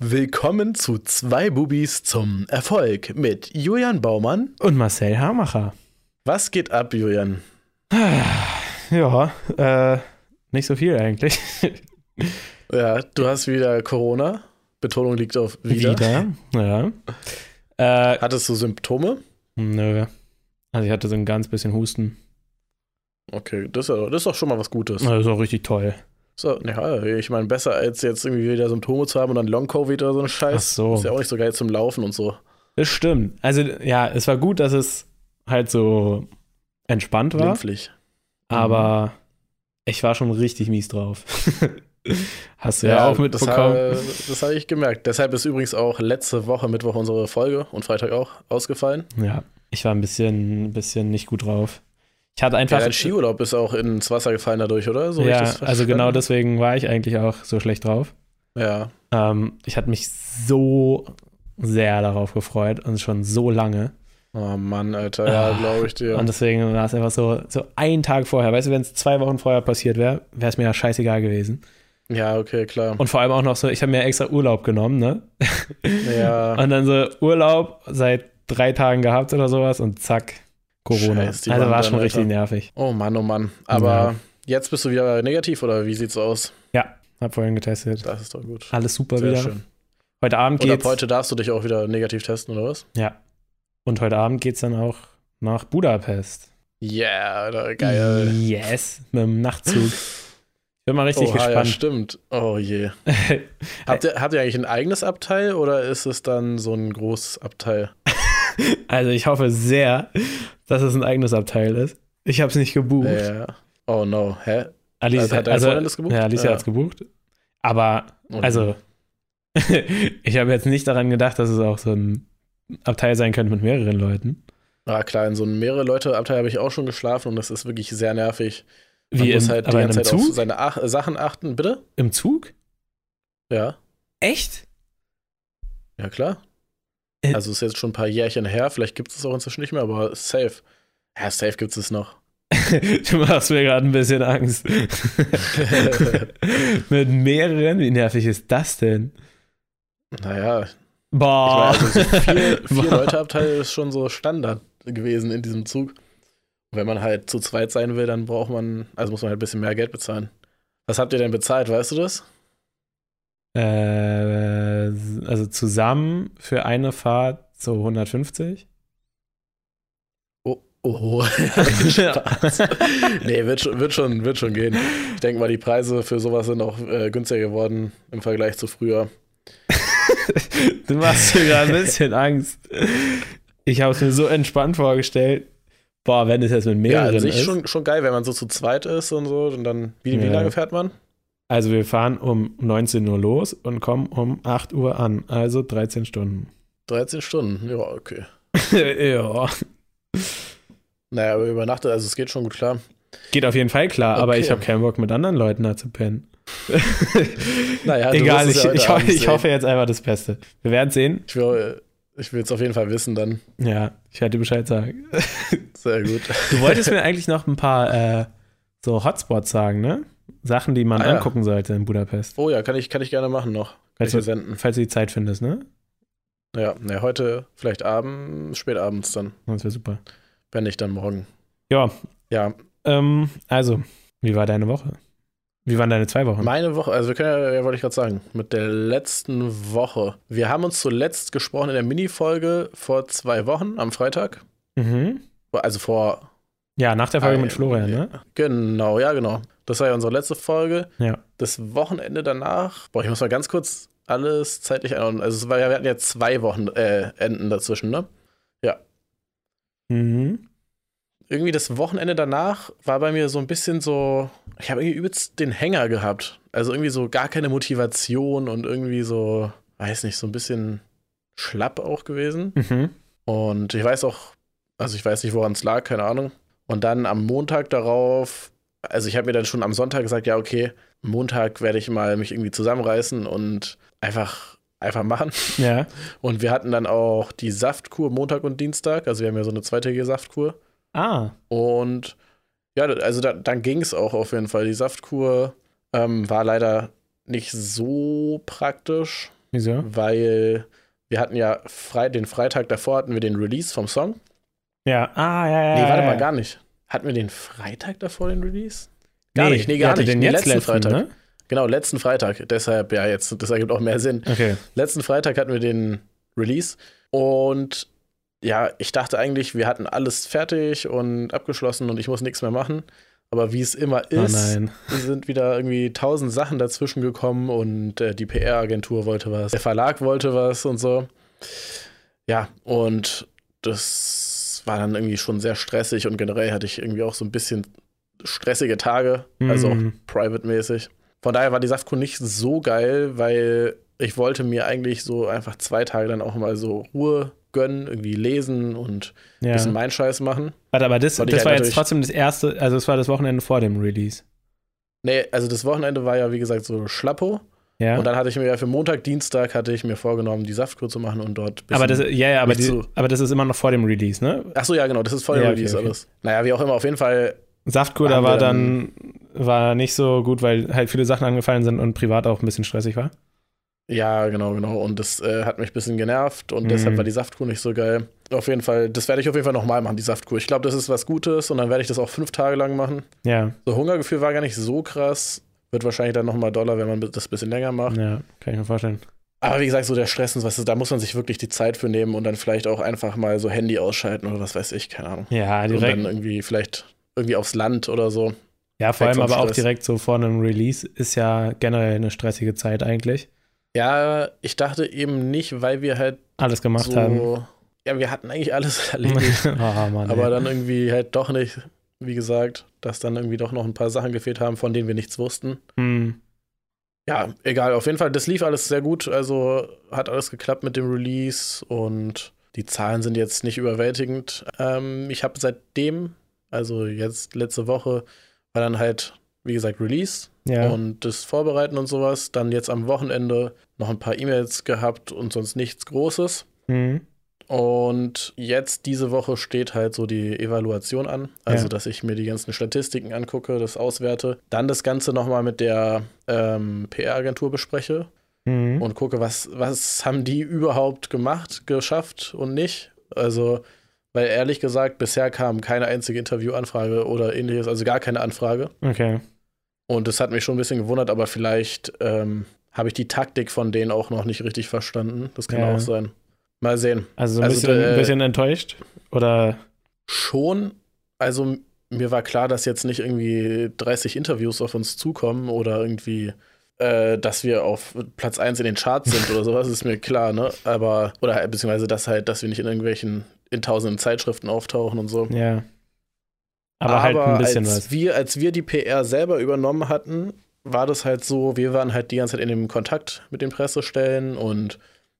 Willkommen zu zwei Bubis zum Erfolg mit Julian Baumann und Marcel Hamacher. Was geht ab, Julian? Ja, äh, nicht so viel eigentlich. Ja, du hast wieder Corona. Betonung liegt auf wieder. Wieder, ja. Äh, Hattest du Symptome? nö. Also ich hatte so ein ganz bisschen Husten. Okay, das ist, ja- das ist doch schon mal was Gutes. Das ist auch richtig toll. So, ja, ich meine, besser als jetzt irgendwie wieder Symptome zu haben und dann Long-Covid oder so ein Scheiß. Ach so. Ist ja auch nicht so geil zum Laufen und so. Das stimmt. Also ja, es war gut, dass es halt so entspannt war, Glimpflich. aber ich war schon richtig mies drauf. Hast du ja, auch das, mitbekommen. habe- das habe ich gemerkt. Deshalb ist übrigens auch letzte Woche, Mittwoch, unsere Folge und Freitag auch ausgefallen. Ja, ich war ein bisschen, ein bisschen nicht gut drauf. Ich hatte Ja, einfach. dein Skiurlaub ist auch ins Wasser gefallen dadurch, oder? So ja, also genau deswegen war ich eigentlich auch so schlecht drauf. Ja, Ähm, ich hatte mich so sehr darauf gefreut und schon so lange. Oh Mann, Alter, ja, Ah, glaube ich dir. Und deswegen war es einfach so, so ein Tag vorher. Weißt du, wenn es zwei Wochen vorher passiert wäre, wäre es mir ja scheißegal gewesen. ja, okay, klar. Und vor allem auch noch so, ich habe mir extra Urlaub genommen, ne? ja, Und dann so Urlaub seit drei Tagen gehabt oder sowas und zack, Corona. Scheiß, die also war schon richtig Alter. nervig. oh Mann, oh Mann. Aber Ja. jetzt bist du wieder negativ oder wie sieht's aus? Ja, hab vorhin getestet. Das ist doch gut. Alles super Sehr wieder. schön. Heute Abend Und ab geht's. heute darfst du dich auch wieder negativ testen, oder was? Ja. Und heute Abend geht's dann auch nach Budapest. Yeah, Alter, geil. Yes, mit dem Nachtzug. Ich bin mal richtig Oha, ja, gespannt. stimmt. Oh je. Habt ihr, habt ihr eigentlich ein eigenes Abteil oder ist es dann so ein großes Abteil? also ich hoffe sehr, dass es ein eigenes Abteil ist. Ich habe es nicht gebucht. Ja. Oh no. Hä? Alice Also hat also, das gebucht? Ja, Alicia Ja. hat's gebucht. Aber, Oh, also, ich habe jetzt nicht daran gedacht, dass es auch so ein Abteil sein könnte mit mehreren Leuten. Ah, klar, in so einem mehrere Leute Abteil habe ich auch schon geschlafen und das ist wirklich sehr nervig. Man Wie muss im, halt die in ganze Zeit auf Zug? seine Ach Sachen achten. Bitte? Im Zug? Ja. Echt? Ja, klar. Äh. Also ist jetzt schon ein paar Jährchen her, vielleicht gibt es es auch inzwischen nicht mehr, aber safe. Ja, safe gibt es noch. du machst mir gerade ein bisschen Angst. mit mehreren? Wie nervig ist das denn? Naja, ich Boah. meine, also so vier, vier. Leute Abteil ist schon so Standard gewesen in diesem Zug. Wenn man halt zu zweit sein will, dann braucht man, also muss man halt ein bisschen mehr Geld bezahlen. Was habt ihr denn bezahlt, weißt du das? Äh, also zusammen für eine Fahrt so 150. Oh, oh. Nee, wird schon, wird, schon, wird schon gehen. Ich denke mal, die Preise für sowas sind auch äh, günstiger geworden im Vergleich zu früher. du machst mir gerade ein bisschen Angst. Ich habe es mir so entspannt vorgestellt. Boah, wenn es jetzt mit Ja, mehreren an sich ist. schon, schon geil, wenn man so zu zweit ist und so. Und dann, wie, wie Ja. lange fährt man? Also wir fahren um 19 Uhr los und kommen um 8 Uhr an. Also 13 Stunden. 13 Stunden. Ja, okay. ja. Naja, aber übernachtet, also es geht schon gut klar. Geht auf jeden Fall klar, aber Okay. ich habe keinen Bock mit anderen Leuten da zu pennen. Naja, Egal, ich, ja ich, ho ich hoffe jetzt einfach das Beste. Wir werden sehen. Ich will ich will es auf jeden Fall wissen dann. Ja, ich werde dir Bescheid sagen. Sehr gut. Du wolltest mir eigentlich noch ein paar äh, so Hotspots sagen, ne? Sachen, die man Ah, ja. angucken sollte in Budapest. Oh ja, kann ich, kann ich gerne machen noch. Kann ich Also- dir senden. Falls du die Zeit findest, ne? Ja, ja, heute vielleicht abends, spät abends dann. Das wäre super. Wenn nicht, dann morgen. Ja, Ja, ähm, also, wie war deine Woche? Wie waren deine zwei Wochen? meine Woche, also wir können ja, ja wollte ich gerade sagen, mit der letzten Woche. Wir haben uns zuletzt gesprochen in der Mini-Folge vor zwei Wochen am Freitag. Mhm. Also vor. Ja, nach der Folge ein- mit Florian, ne? Genau, ja, genau. Das war ja unsere letzte Folge. Ja. Das Wochenende danach, boah, ich muss mal ganz kurz alles zeitlich einordnen. Also es war ja, wir hatten ja zwei Wochen äh, Enden dazwischen, ne? Mhm. irgendwie das Wochenende danach war bei mir so ein bisschen so, ich habe irgendwie übelst den Hänger gehabt. Also irgendwie so gar keine Motivation und irgendwie so, weiß nicht, so ein bisschen schlapp auch gewesen. Mhm. Und ich weiß auch, also ich weiß nicht, woran es lag, keine Ahnung. Und dann am Montag darauf, also ich habe mir dann schon am Sonntag gesagt, ja, okay, Montag werde ich mal mich irgendwie zusammenreißen und einfach, einfach machen. Ja. Und wir hatten dann auch die Saftkur Montag und Dienstag. Also wir haben ja so eine zweitägige Saftkur. Ah. Und ja, also da, dann ging es auch auf jeden Fall. Die Saftkur ähm, war leider nicht so praktisch. Wieso? weil wir hatten ja frei, den Freitag davor hatten wir den Release vom Song. Ja, ah, ja, ja. Nee, warte mal, gar nicht. Hatten wir den Freitag davor den Release? Gar nee, nicht, nee, gar nicht. Den jetzt letzten letzten, Freitag. Ne? Genau, letzten Freitag. Deshalb, ja, jetzt, das ergibt auch mehr Sinn. Okay. Letzten Freitag hatten wir den Release und ja, ich dachte eigentlich, wir hatten alles fertig und abgeschlossen und ich muss nichts mehr machen. Aber wie es immer Oh ist, nein. sind wieder irgendwie tausend Sachen dazwischen gekommen und äh, die PR-Agentur wollte was, der Verlag wollte was und so. Ja, und das war dann irgendwie schon sehr stressig und generell hatte ich irgendwie auch so ein bisschen stressige Tage, also auch Mhm. private-mäßig. Von daher war die Saftkuh nicht so geil, weil ich wollte mir eigentlich so einfach zwei Tage dann auch mal so Ruhe gönnen, irgendwie lesen und ein Ja. bisschen meinen Scheiß machen. Warte, aber das, das halt war jetzt natürlich- trotzdem das erste, also es war das Wochenende vor dem Release. Nee, also das Wochenende war ja, wie gesagt, so Schlappo. Ja. Und dann hatte ich mir ja für Montag, Dienstag hatte ich mir vorgenommen, die Saftkur zu machen und dort. aber das, ja, ja, aber, die, aber das ist immer noch vor dem Release, ne? Ach so, ja, genau, das ist voll Ja, ja, okay, Release okay. alles. Naja, wie auch immer, auf jeden Fall. Saftkur, da war dann, war nicht so gut, weil halt viele Sachen angefallen sind und privat auch ein bisschen stressig war. Ja, genau, genau. Und das äh, hat mich ein bisschen genervt und Mhm. deshalb war die Saftkur nicht so geil. Auf jeden Fall, das werde ich auf jeden Fall nochmal machen, die Saftkur. Ich glaube, das ist was Gutes und dann werde ich das auch fünf Tage lang machen. Ja, So, Hungergefühl war gar nicht so krass. Wird wahrscheinlich dann nochmal doller, wenn man das ein bisschen länger macht. ja, kann ich mir vorstellen. Aber wie gesagt, so der Stress und was, da muss man sich wirklich die Zeit für nehmen und dann vielleicht auch einfach mal so Handy ausschalten oder was weiß ich, keine Ahnung. Ja, Und direkt. dann irgendwie vielleicht irgendwie aufs Land oder so. Ja, vor allem aber auch direkt so vor einem Release ist ja generell eine stressige Zeit eigentlich. Ja, ich dachte eben nicht, weil wir halt Alles gemacht so. haben. Ja, wir hatten eigentlich alles erledigt. oh, Mann, aber ey. dann irgendwie halt doch nicht, wie gesagt, dass dann irgendwie doch noch ein paar Sachen gefehlt haben, von denen wir nichts wussten. Hm, Ja, egal, auf jeden Fall, das lief alles sehr gut. Also hat alles geklappt mit dem Release und die Zahlen sind jetzt nicht überwältigend. Ähm, ich habe seitdem, also jetzt letzte Woche, war dann halt, wie gesagt, Release ja. und das Vorbereiten und sowas. Dann jetzt am Wochenende noch ein paar E-Mails gehabt und sonst nichts Großes. Hm, Und jetzt diese Woche steht halt so die Evaluation an. Also, Ja. dass ich mir die ganzen Statistiken angucke, das auswerte. Dann das Ganze nochmal mit der ähm, PR-Agentur bespreche hm. und gucke, was, was haben die überhaupt gemacht, geschafft und nicht. Also, weil ehrlich gesagt, bisher kam keine einzige Interviewanfrage oder ähnliches, also gar keine Anfrage. Okay. Und das hat mich schon ein bisschen gewundert, aber vielleicht ähm, habe ich die Taktik von denen auch noch nicht richtig verstanden. Das kann Ja. auch sein. Mal sehen. Also so ein Also, bisschen, äh, bisschen enttäuscht? Oder Schon. Also mir war klar, dass jetzt nicht irgendwie 30 Interviews auf uns zukommen oder irgendwie, äh, dass wir auf Platz 1 in den Charts sind oder sowas, ist mir klar, ne? Aber, oder halt, beziehungsweise, dass halt, dass wir nicht in irgendwelchen, in tausenden Zeitschriften auftauchen und so. ja. Aber, halt ein bisschen als was. Wir, als wir die PR selber übernommen hatten, war das halt so, wir waren halt die ganze Zeit in dem Kontakt mit den Pressestellen und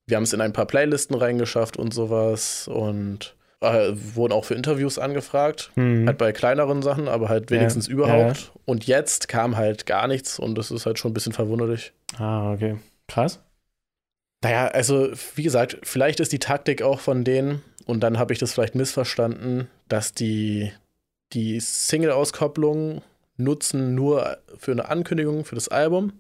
wir haben es in ein paar Playlisten reingeschafft und sowas und äh, wurden auch für Interviews angefragt. Hm. Halt bei kleineren Sachen, aber halt wenigstens Ja, überhaupt. Und jetzt kam halt gar nichts und das ist halt schon ein bisschen verwunderlich. Ah, okay. Krass. Naja, also wie gesagt, vielleicht ist die Taktik auch von denen und dann habe ich das vielleicht missverstanden, dass die die Single-Auskopplung nutzen nur für eine Ankündigung für das Album,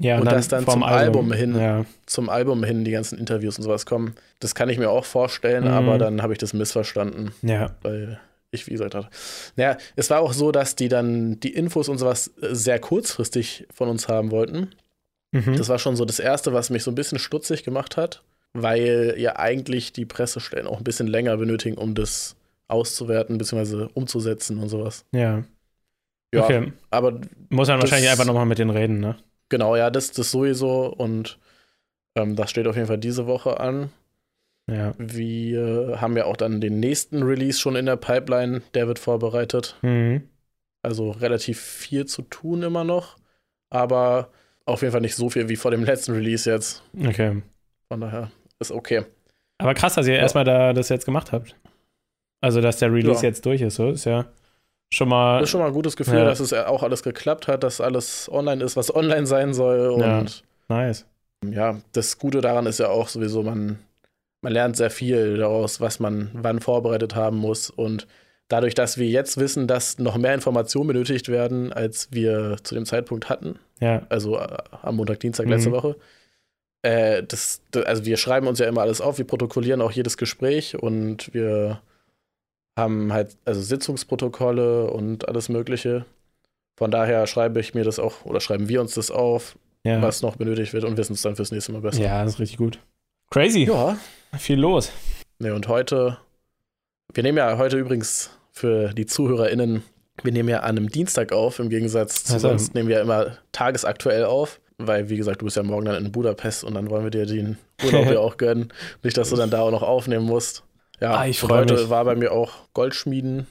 Ja, Und dann vom zum Album hin. Ja. zum Album hin die ganzen Interviews und sowas kommen. Das kann ich mir auch vorstellen, Mhm. aber dann habe ich das missverstanden. ja. weil ich, wie gesagt, hatte. Naja, es war auch so, dass die dann die Infos und sowas äh, sehr kurzfristig von uns haben wollten. Mhm. Das war schon so das Erste, was mich so ein bisschen stutzig gemacht hat, weil ja eigentlich die Pressestellen auch ein bisschen länger benötigen, um das auszuwerten bzw. umzusetzen und sowas. ja. Ja, Okay. aber Muss man wahrscheinlich einfach nochmal mit denen reden, ne? Genau, ja, das, das sowieso und ähm, das steht auf jeden Fall diese Woche an. Ja. Wir haben ja auch dann den nächsten Release schon in der Pipeline, der wird vorbereitet. Mhm. Also relativ viel zu tun immer noch, aber auf jeden Fall nicht so viel wie vor dem letzten Release jetzt. Okay. Von daher ist okay. Aber krass, dass ihr Ja. erstmal da das jetzt gemacht habt. Also, dass der Release Ja. jetzt durch ist, so ist ja schon mal. Das ist schon mal ein gutes Gefühl, Ja. dass es auch alles geklappt hat, dass alles online ist, was online sein soll. Und nice. ja, das Gute daran ist ja auch sowieso, man, man lernt sehr viel daraus, was man wann vorbereitet haben muss. Und dadurch, dass wir jetzt wissen, dass noch mehr Informationen benötigt werden, als wir zu dem Zeitpunkt hatten, Ja. also äh, am Montag, Dienstag letzte Mhm. Woche, äh, das, also wir schreiben uns ja immer alles auf, wir protokollieren auch jedes Gespräch und wir haben halt also Sitzungsprotokolle und alles Mögliche. Von daher schreibe ich mir das auch oder schreiben wir uns das auf, Ja, was noch benötigt wird und wissen es dann fürs nächste Mal besser. ja das ist richtig gut. Crazy. Ja. Viel los. Ne, und heute, wir nehmen ja heute übrigens für die ZuhörerInnen, wir nehmen ja an einem Dienstag auf, im Gegensatz zu Also- sonst nehmen wir ja immer tagesaktuell auf, weil, wie gesagt, du bist ja morgen dann in Budapest und dann wollen wir dir den Urlaub ja auch gönnen. Nicht, dass du dann da auch noch aufnehmen musst. Ja, Ah, ich und freu heute mich. war bei mir auch Goldschmieden,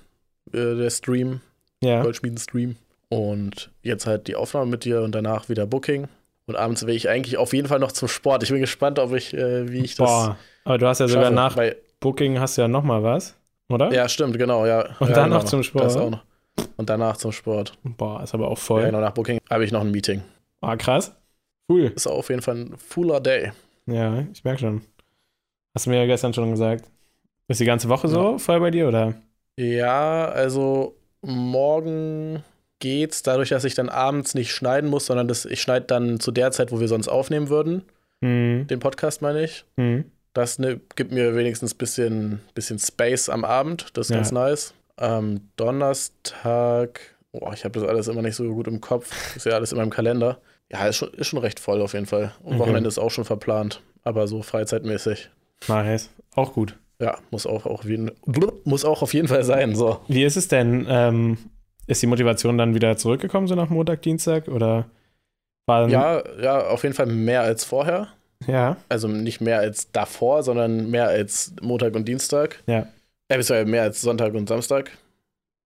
äh, der Stream, Ja. Goldschmieden-Stream. Und jetzt halt die Aufnahme mit dir und danach wieder Booking. Und abends will ich eigentlich auf jeden Fall noch zum Sport. Ich bin gespannt, ob ich, äh, wie ich das Boah. Aber du hast ja sogar schaffe. nach Weil, Booking hast du ja noch mal was, oder? Ja, stimmt, genau, ja. Und ja, dann genau, noch zum Sport? Das auch noch. Und danach zum Sport. Boah, ist aber auch Ja, voll. genau, nach Booking habe ich noch ein Meeting. Ah, krass. Cool. Ist auf jeden Fall ein fuller Day. Ja, ich merke schon. Hast du mir ja gestern schon gesagt. Ist die ganze Woche so voll bei dir, oder? Ja, also morgen geht's, dadurch, dass ich dann abends nicht schneiden muss, sondern das, ich schneide dann zu der Zeit, wo wir sonst aufnehmen würden. Hm. Den Podcast meine ich. Hm. Das ne, gibt mir wenigstens ein bisschen, bisschen Space am Abend. Das ist Ja. ganz nice. Am Donnerstag, boah, ich habe das alles immer nicht so gut im Kopf. Ist ja alles in meinem Kalender. Ja, ist schon, ist schon recht voll auf jeden Fall. Und Okay. Wochenende ist auch schon verplant, aber so freizeitmäßig. Nice. Auch gut. Ja, muss auch, auch, jeden, muss auch auf jeden Fall sein. So. Wie ist es denn? Ähm, ist die Motivation dann wieder zurückgekommen, so nach Montag, Dienstag? Oder Ja, ja, auf jeden Fall mehr als vorher. Ja. Also nicht mehr als davor, sondern mehr als Montag und Dienstag. Ja. Äh, mehr als Sonntag und Samstag.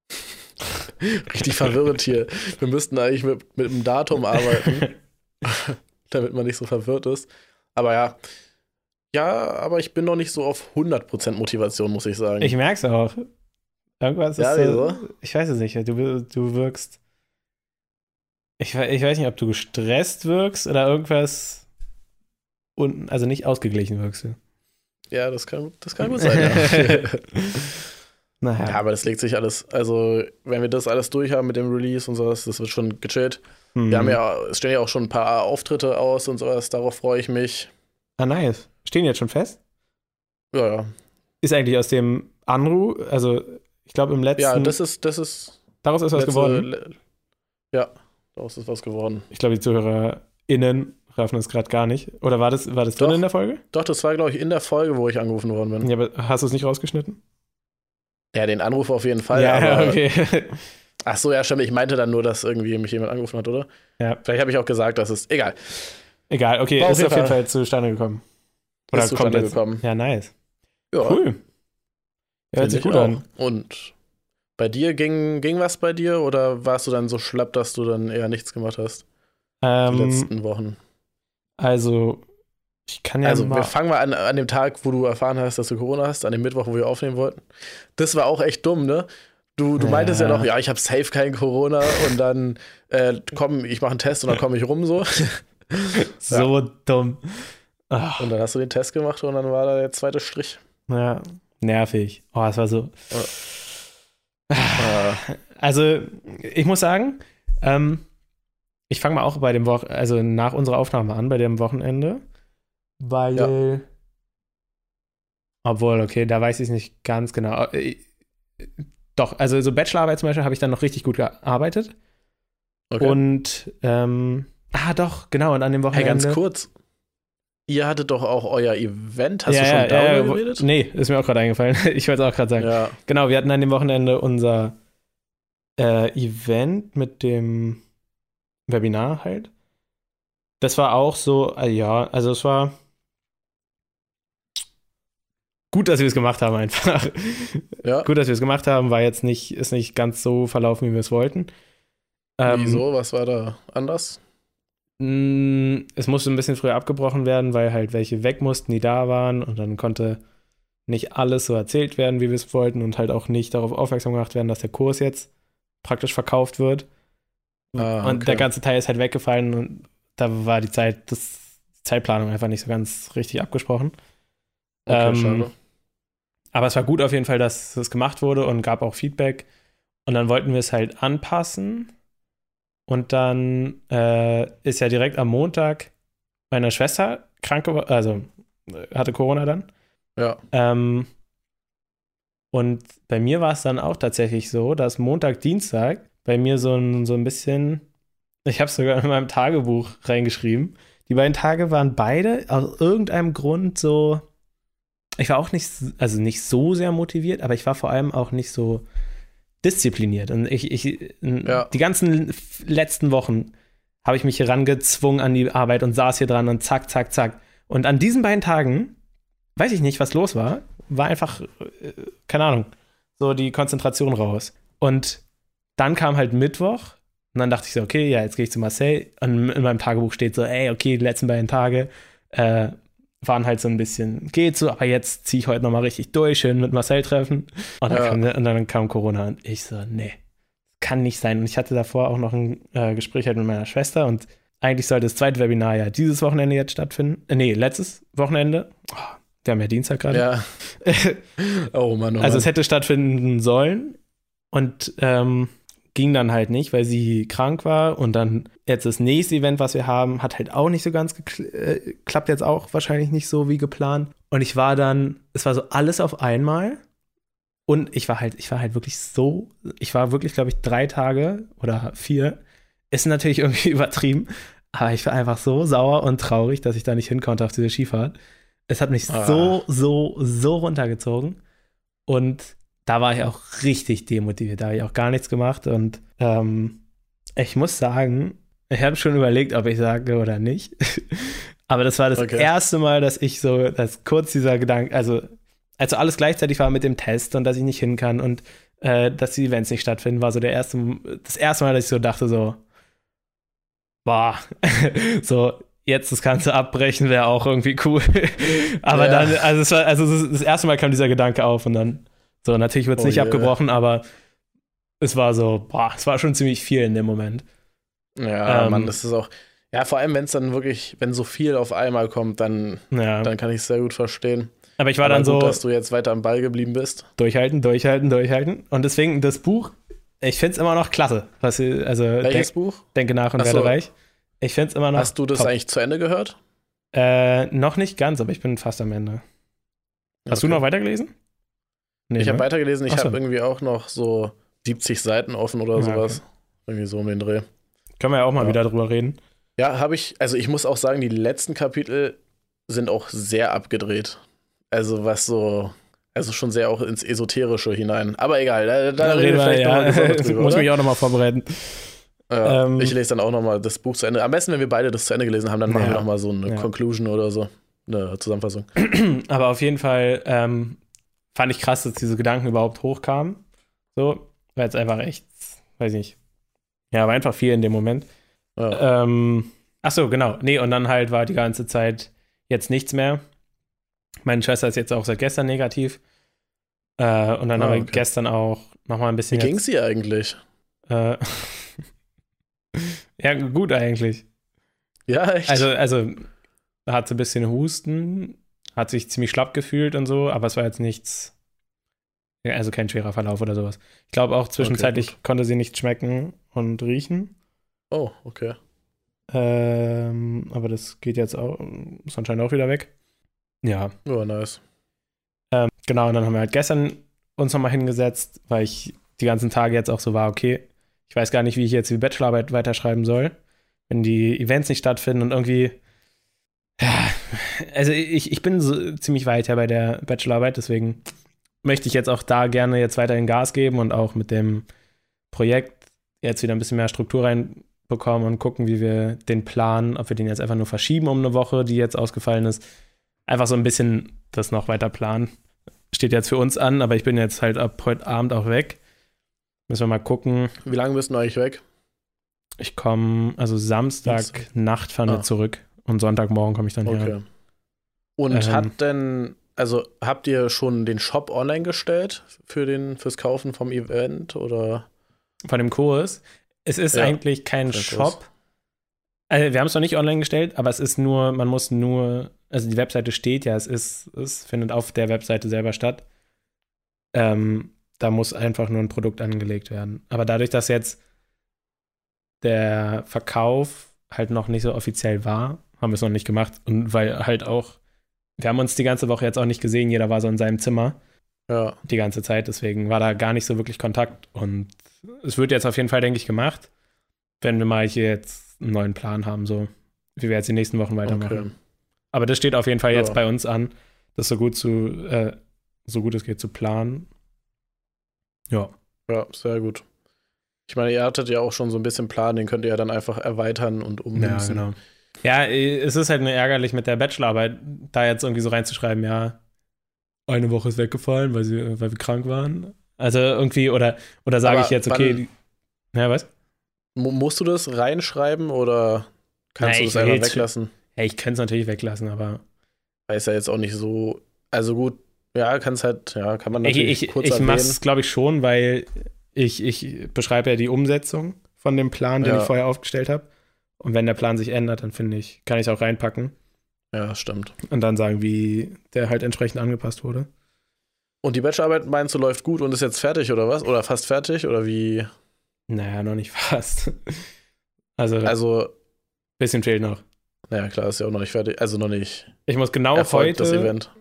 Richtig verwirrend hier. Wir müssten eigentlich mit, mit einem Datum arbeiten, damit man nicht so verwirrt ist. Aber ja. Ja, aber ich bin noch nicht so auf 100% Motivation, muss ich sagen. Ich merke es auch. Irgendwas Ja, ist so, wieso? Ich weiß es nicht. Du, du wirkst. Ich, ich weiß nicht, ob du gestresst wirkst oder irgendwas. Und, also nicht ausgeglichen wirkst du. ja, das kann, das kann gut sein. Ja. Naja. ja, aber das legt sich alles. Also, wenn wir das alles durch haben mit dem Release und sowas, das wird schon gechillt. Hm. Wir haben ja, es stehen ja auch schon ein paar Auftritte aus und sowas, darauf freue ich mich. Ah, nice. Stehen jetzt schon fest? Ja, ja. Ist eigentlich aus dem Anru, also ich glaube im letzten. Ja, das ist, das ist daraus ist was letzte- geworden. le- Ja, daraus ist was geworden. Ich glaube, die ZuhörerInnen raffen das gerade gar nicht. Oder war das, war das drin Doch. in der Folge? Doch, das war, glaube ich, in der Folge, wo ich angerufen worden bin. Ja, aber hast du es nicht rausgeschnitten? Ja, den Anruf auf jeden Fall. aber, okay. Ach so, ja, stimmt. Ich meinte dann nur, dass irgendwie mich jemand angerufen hat, oder? Ja. Vielleicht habe ich auch gesagt, dass es. Egal. Egal, okay, War ist auf jeden Fall- Fall zustande gekommen. Ist zustande jetzt? gekommen. Ja, nice. Ja, Cool. Ja, hört sich ich gut auch. an. Und bei dir ging, ging was bei dir oder warst du dann so schlapp, dass du dann eher nichts gemacht hast? Die Ähm, letzten Wochen. also, ich kann ja Also, mal. wir fangen mal an, an dem Tag, wo du erfahren hast, dass du Corona hast, an dem Mittwoch, wo wir aufnehmen wollten. Das war auch echt dumm, ne? Du, du Ja. meintest ja noch, ja, ich habe safe kein Corona und dann, äh, komm, ich mache einen Test und dann komme ich rum so. so dumm. Ach, Und dann hast du den Test gemacht und dann war da der zweite Strich. ja, nervig. Oh, es war so. Äh, Also, ich muss sagen, ähm, ich fange mal auch bei dem Wochen, also nach unserer Aufnahme an, bei dem Wochenende, weil. Obwohl, okay, da weiß ich es nicht ganz genau. Äh, Doch, also so Bachelorarbeit zum Beispiel habe ich dann noch richtig gut gearbeitet. okay. Und, ähm, ah, doch, genau, und an dem hey, Wochenende. ganz kurz. Ihr hattet doch auch euer Event. Hast ja, du schon ja, darüber ja, geredet? Nee, ist mir auch gerade eingefallen. Ich wollte es auch gerade sagen. Ja. Genau, wir hatten an dem Wochenende unser äh, Event mit dem Webinar halt. Das war auch so, äh, ja, also es war gut, dass wir es gemacht haben einfach. Ja. gut, dass wir es gemacht haben, war jetzt nicht, ist nicht ganz so verlaufen, wie wir es wollten. Ähm, Wieso? Was war da anders? Mh, Es musste ein bisschen früher abgebrochen werden, weil halt welche weg mussten, die da waren und dann konnte nicht alles so erzählt werden, wie wir es wollten und halt auch nicht darauf aufmerksam gemacht werden, dass der Kurs jetzt praktisch verkauft wird. Ah, Und okay. der ganze Teil ist halt weggefallen und da war die Zeit, das die Zeitplanung einfach nicht so ganz richtig abgesprochen. Okay, ähm, schade. Aber es war gut auf jeden Fall, dass es gemacht wurde und gab auch Feedback. Und dann wollten wir es halt anpassen. Und dann äh, ist ja direkt am Montag meiner Schwester krank, also hatte Corona dann. Ja. Ähm, und bei mir war es dann auch tatsächlich so, dass Montag, Dienstag bei mir so ein, so ein bisschen, ich habe es sogar in meinem Tagebuch reingeschrieben. Die beiden Tage waren beide aus irgendeinem Grund so, ich war auch nicht, also nicht so sehr motiviert, aber ich war vor allem auch nicht so diszipliniert. Und ich, ich ja. die ganzen letzten Wochen habe ich mich herangezwungen an die Arbeit und saß hier dran und zack, zack, zack. Und an diesen beiden Tagen, weiß ich nicht, was los war, war einfach, äh, keine Ahnung, so die Konzentration raus. Und dann kam halt Mittwoch und dann dachte ich so, okay, ja, jetzt gehe ich zu Marseille. Und in meinem Tagebuch steht so, ey, okay, die letzten beiden Tage äh, waren halt so ein bisschen, geht so, aber jetzt ziehe ich heute nochmal richtig durch, schön mit Marcel treffen. Und dann, ja. kam, und dann kam Corona und ich so, nee, kann nicht sein. Und ich hatte davor auch noch ein äh, Gespräch halt mit meiner Schwester und eigentlich sollte das zweite Webinar ja dieses Wochenende jetzt stattfinden. Äh, nee, letztes Wochenende. Oh, wir haben ja Dienstag gerade. Ja. oh Mann, oh Mann. Also es hätte stattfinden sollen und ähm, ging dann halt nicht, weil sie krank war und dann jetzt das nächste Event, was wir haben, hat halt auch nicht so ganz geklappt, äh, klappt jetzt auch wahrscheinlich nicht so wie geplant. Und ich war dann, es war so alles auf einmal und ich war halt, ich war halt wirklich so, ich war wirklich, glaube ich, drei Tage oder vier. Ist natürlich irgendwie übertrieben, aber ich war einfach so sauer und traurig, dass ich da nicht hin konnte auf diese Skifahrt. Es hat mich ah. so, so, so runtergezogen. Und da war ich auch richtig demotiviert. Da habe ich auch gar nichts gemacht. Und ähm, ich muss sagen, ich habe schon überlegt, ob ich sage oder nicht. Aber das war das okay. erste Mal, dass ich so, dass kurz dieser Gedanke, also also alles gleichzeitig war mit dem Test und dass ich nicht hin kann und äh, dass die Events nicht stattfinden, war so der erste, das erste Mal, dass ich so dachte, so, boah, so, jetzt das Ganze abbrechen wäre auch irgendwie cool. aber ja. dann, also, es war, also das erste Mal kam dieser Gedanke auf und dann, so, natürlich wird es oh nicht yeah. abgebrochen, aber es war so, boah, es war schon ziemlich viel in dem Moment. Ja, ähm, Mann, das ist auch, ja, vor allem, wenn es dann wirklich, wenn so viel auf einmal kommt, dann, ja. dann kann ich es sehr gut verstehen. Aber ich war Aber dann gut, so. dass du jetzt weiter am Ball geblieben bist. Durchhalten, durchhalten, durchhalten. Und deswegen das Buch, ich finde es immer noch klasse. Was, also, Welches denk, Buch? Denke nach und werde reich. Ich finde es immer noch. Hast du das top. eigentlich zu Ende gehört? Äh, noch nicht ganz, aber ich bin fast am Ende. Hast okay. du noch weitergelesen? Nee, ich habe ne? weitergelesen. Ich so. habe irgendwie auch noch so 70 Seiten offen oder sowas. Okay. Irgendwie so um den Dreh. Können wir ja auch mal ja. wieder drüber reden. Ja, habe ich. Also, ich muss auch sagen, die letzten Kapitel sind auch sehr abgedreht. Also was so, also schon sehr auch ins Esoterische hinein. Aber egal, da, da reden wir vielleicht ja. nochmal drüber. Muss mich auch nochmal vorbereiten. Ja, ähm, ich lese dann auch nochmal das Buch zu Ende. Am besten, wenn wir beide das zu Ende gelesen haben, dann machen ja. wir nochmal so eine. Conclusion oder so. Eine Zusammenfassung. Aber auf jeden Fall ähm, fand ich krass, dass diese Gedanken überhaupt hochkamen. So, weil es einfach echt, weiß ich nicht. Ja, war einfach viel in dem Moment. Ja. Ähm, ach so, genau. Nee, und dann halt war die ganze Zeit jetzt nichts mehr. Meine Schwester ist jetzt auch seit gestern negativ. Äh, und dann ah, haben wir okay. gestern auch nochmal ein bisschen. Wie ging sie eigentlich? Äh, ja, gut eigentlich. Ja, echt. Also, also hat sie ein bisschen Husten, hat sich ziemlich schlapp gefühlt und so, aber es war jetzt nichts. Also kein schwerer Verlauf oder sowas. Ich glaube auch zwischenzeitlich okay, konnte sie nichts schmecken und riechen. Oh, okay. Ähm, aber das geht jetzt auch, ist anscheinend auch wieder weg. Ja. Ja, nice. Ähm, genau, und dann haben wir halt gestern uns nochmal hingesetzt, weil ich die ganzen Tage jetzt auch so war, okay, ich weiß gar nicht, wie ich jetzt die Bachelorarbeit weiterschreiben soll, wenn die Events nicht stattfinden und irgendwie. Ja, also ich, ich bin so ziemlich weit ja bei der Bachelorarbeit, deswegen möchte ich jetzt auch da gerne jetzt weiterhin Gas geben und auch mit dem Projekt jetzt wieder ein bisschen mehr Struktur reinbekommen und gucken, wie wir den Plan, ob wir den jetzt einfach nur verschieben um eine Woche, die jetzt ausgefallen ist, einfach so ein bisschen das noch weiter planen. Steht jetzt für uns an, aber ich bin jetzt halt ab heute Abend auch weg. Müssen wir mal gucken. Wie lange bist du eigentlich weg? Ich komme, also Samstag Nacht fahren wir ah. zurück und Sonntagmorgen komme ich dann okay. hier. Und ähm, hat denn, also habt ihr schon den Shop online gestellt für den, fürs Kaufen vom Event oder? Von dem Kurs? Es ist ja, eigentlich kein Shop. Also wir haben es noch nicht online gestellt, aber es ist nur, man muss nur also die Webseite steht ja, es ist, es findet auf der Webseite selber statt. Ähm, da muss einfach nur ein Produkt angelegt werden. Aber dadurch, dass jetzt der Verkauf halt noch nicht so offiziell war, haben wir es noch nicht gemacht. Und weil halt auch, wir haben uns die ganze Woche jetzt auch nicht gesehen, jeder war so in seinem Zimmer Ja. die ganze Zeit, deswegen war da gar nicht so wirklich Kontakt. Und es wird jetzt auf jeden Fall, denke ich, gemacht, wenn wir mal hier jetzt einen neuen Plan haben, so wie wir jetzt die nächsten Wochen weitermachen. Okay. Aber das steht auf jeden Fall jetzt Ja. bei uns an, das so gut zu, äh, so gut es geht zu planen. Ja. Ja, sehr gut. Ich meine, ihr hattet ja auch schon so ein bisschen Plan, den könnt ihr ja dann einfach erweitern und ummünzen. Ja, genau. Ja, es ist halt nur ärgerlich mit der Bachelorarbeit, da jetzt irgendwie so reinzuschreiben, ja, eine Woche ist weggefallen, weil, sie, weil wir krank waren. Also irgendwie, oder, oder sage ich jetzt, okay, wann- die- ja, was? Mu- Musst du das reinschreiben oder kannst Na, du ich das einfach weglassen? Ja, ich könnte es natürlich weglassen, aber Weil ist ja jetzt auch nicht so. Also gut, ja, kannst halt, ja, kann man ich, natürlich ich, kurz ich mache erwähnen. es, glaube ich, schon, weil ich, ich beschreibe ja die Umsetzung von dem Plan, den Ja. ich vorher aufgestellt habe. Und wenn der Plan sich ändert, dann finde ich, kann ich es auch reinpacken Ja, stimmt. und dann sagen, wie der halt entsprechend angepasst wurde. Und die Bachelorarbeit meinst du läuft gut und ist jetzt fertig oder was? Oder fast fertig? Oder wie? Naja, noch nicht fast. Also, Also, bisschen fehlt noch. naja, klar, ist ja auch noch nicht fertig. Also noch nicht Ich muss genau erfolgt, das heute Event.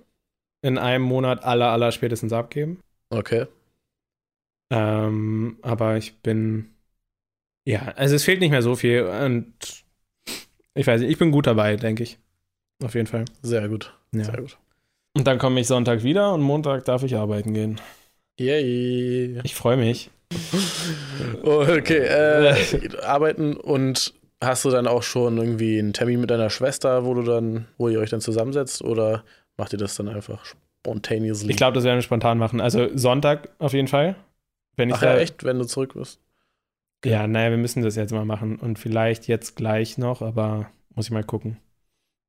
in einem Monat aller, aller spätestens abgeben. Okay. Ähm, aber ich bin, ja, also es fehlt nicht mehr so viel und ich weiß nicht, ich bin gut dabei, denke ich. Auf jeden Fall. Sehr gut. Ja. Sehr gut. Und dann komme ich Sonntag wieder und Montag darf ich arbeiten gehen. Yay. Ich freue mich. Okay, äh, arbeiten und hast du dann auch schon irgendwie einen Termin mit deiner Schwester, wo du dann, wo ihr euch dann zusammensetzt oder macht ihr das dann einfach spontaneously? Ich glaube, das werden wir spontan machen. Also Sonntag auf jeden Fall. Wenn ich Ach da, ja, echt, wenn du zurück bist. Ja, naja, wir müssen das jetzt mal machen und vielleicht jetzt gleich noch, aber muss ich mal gucken,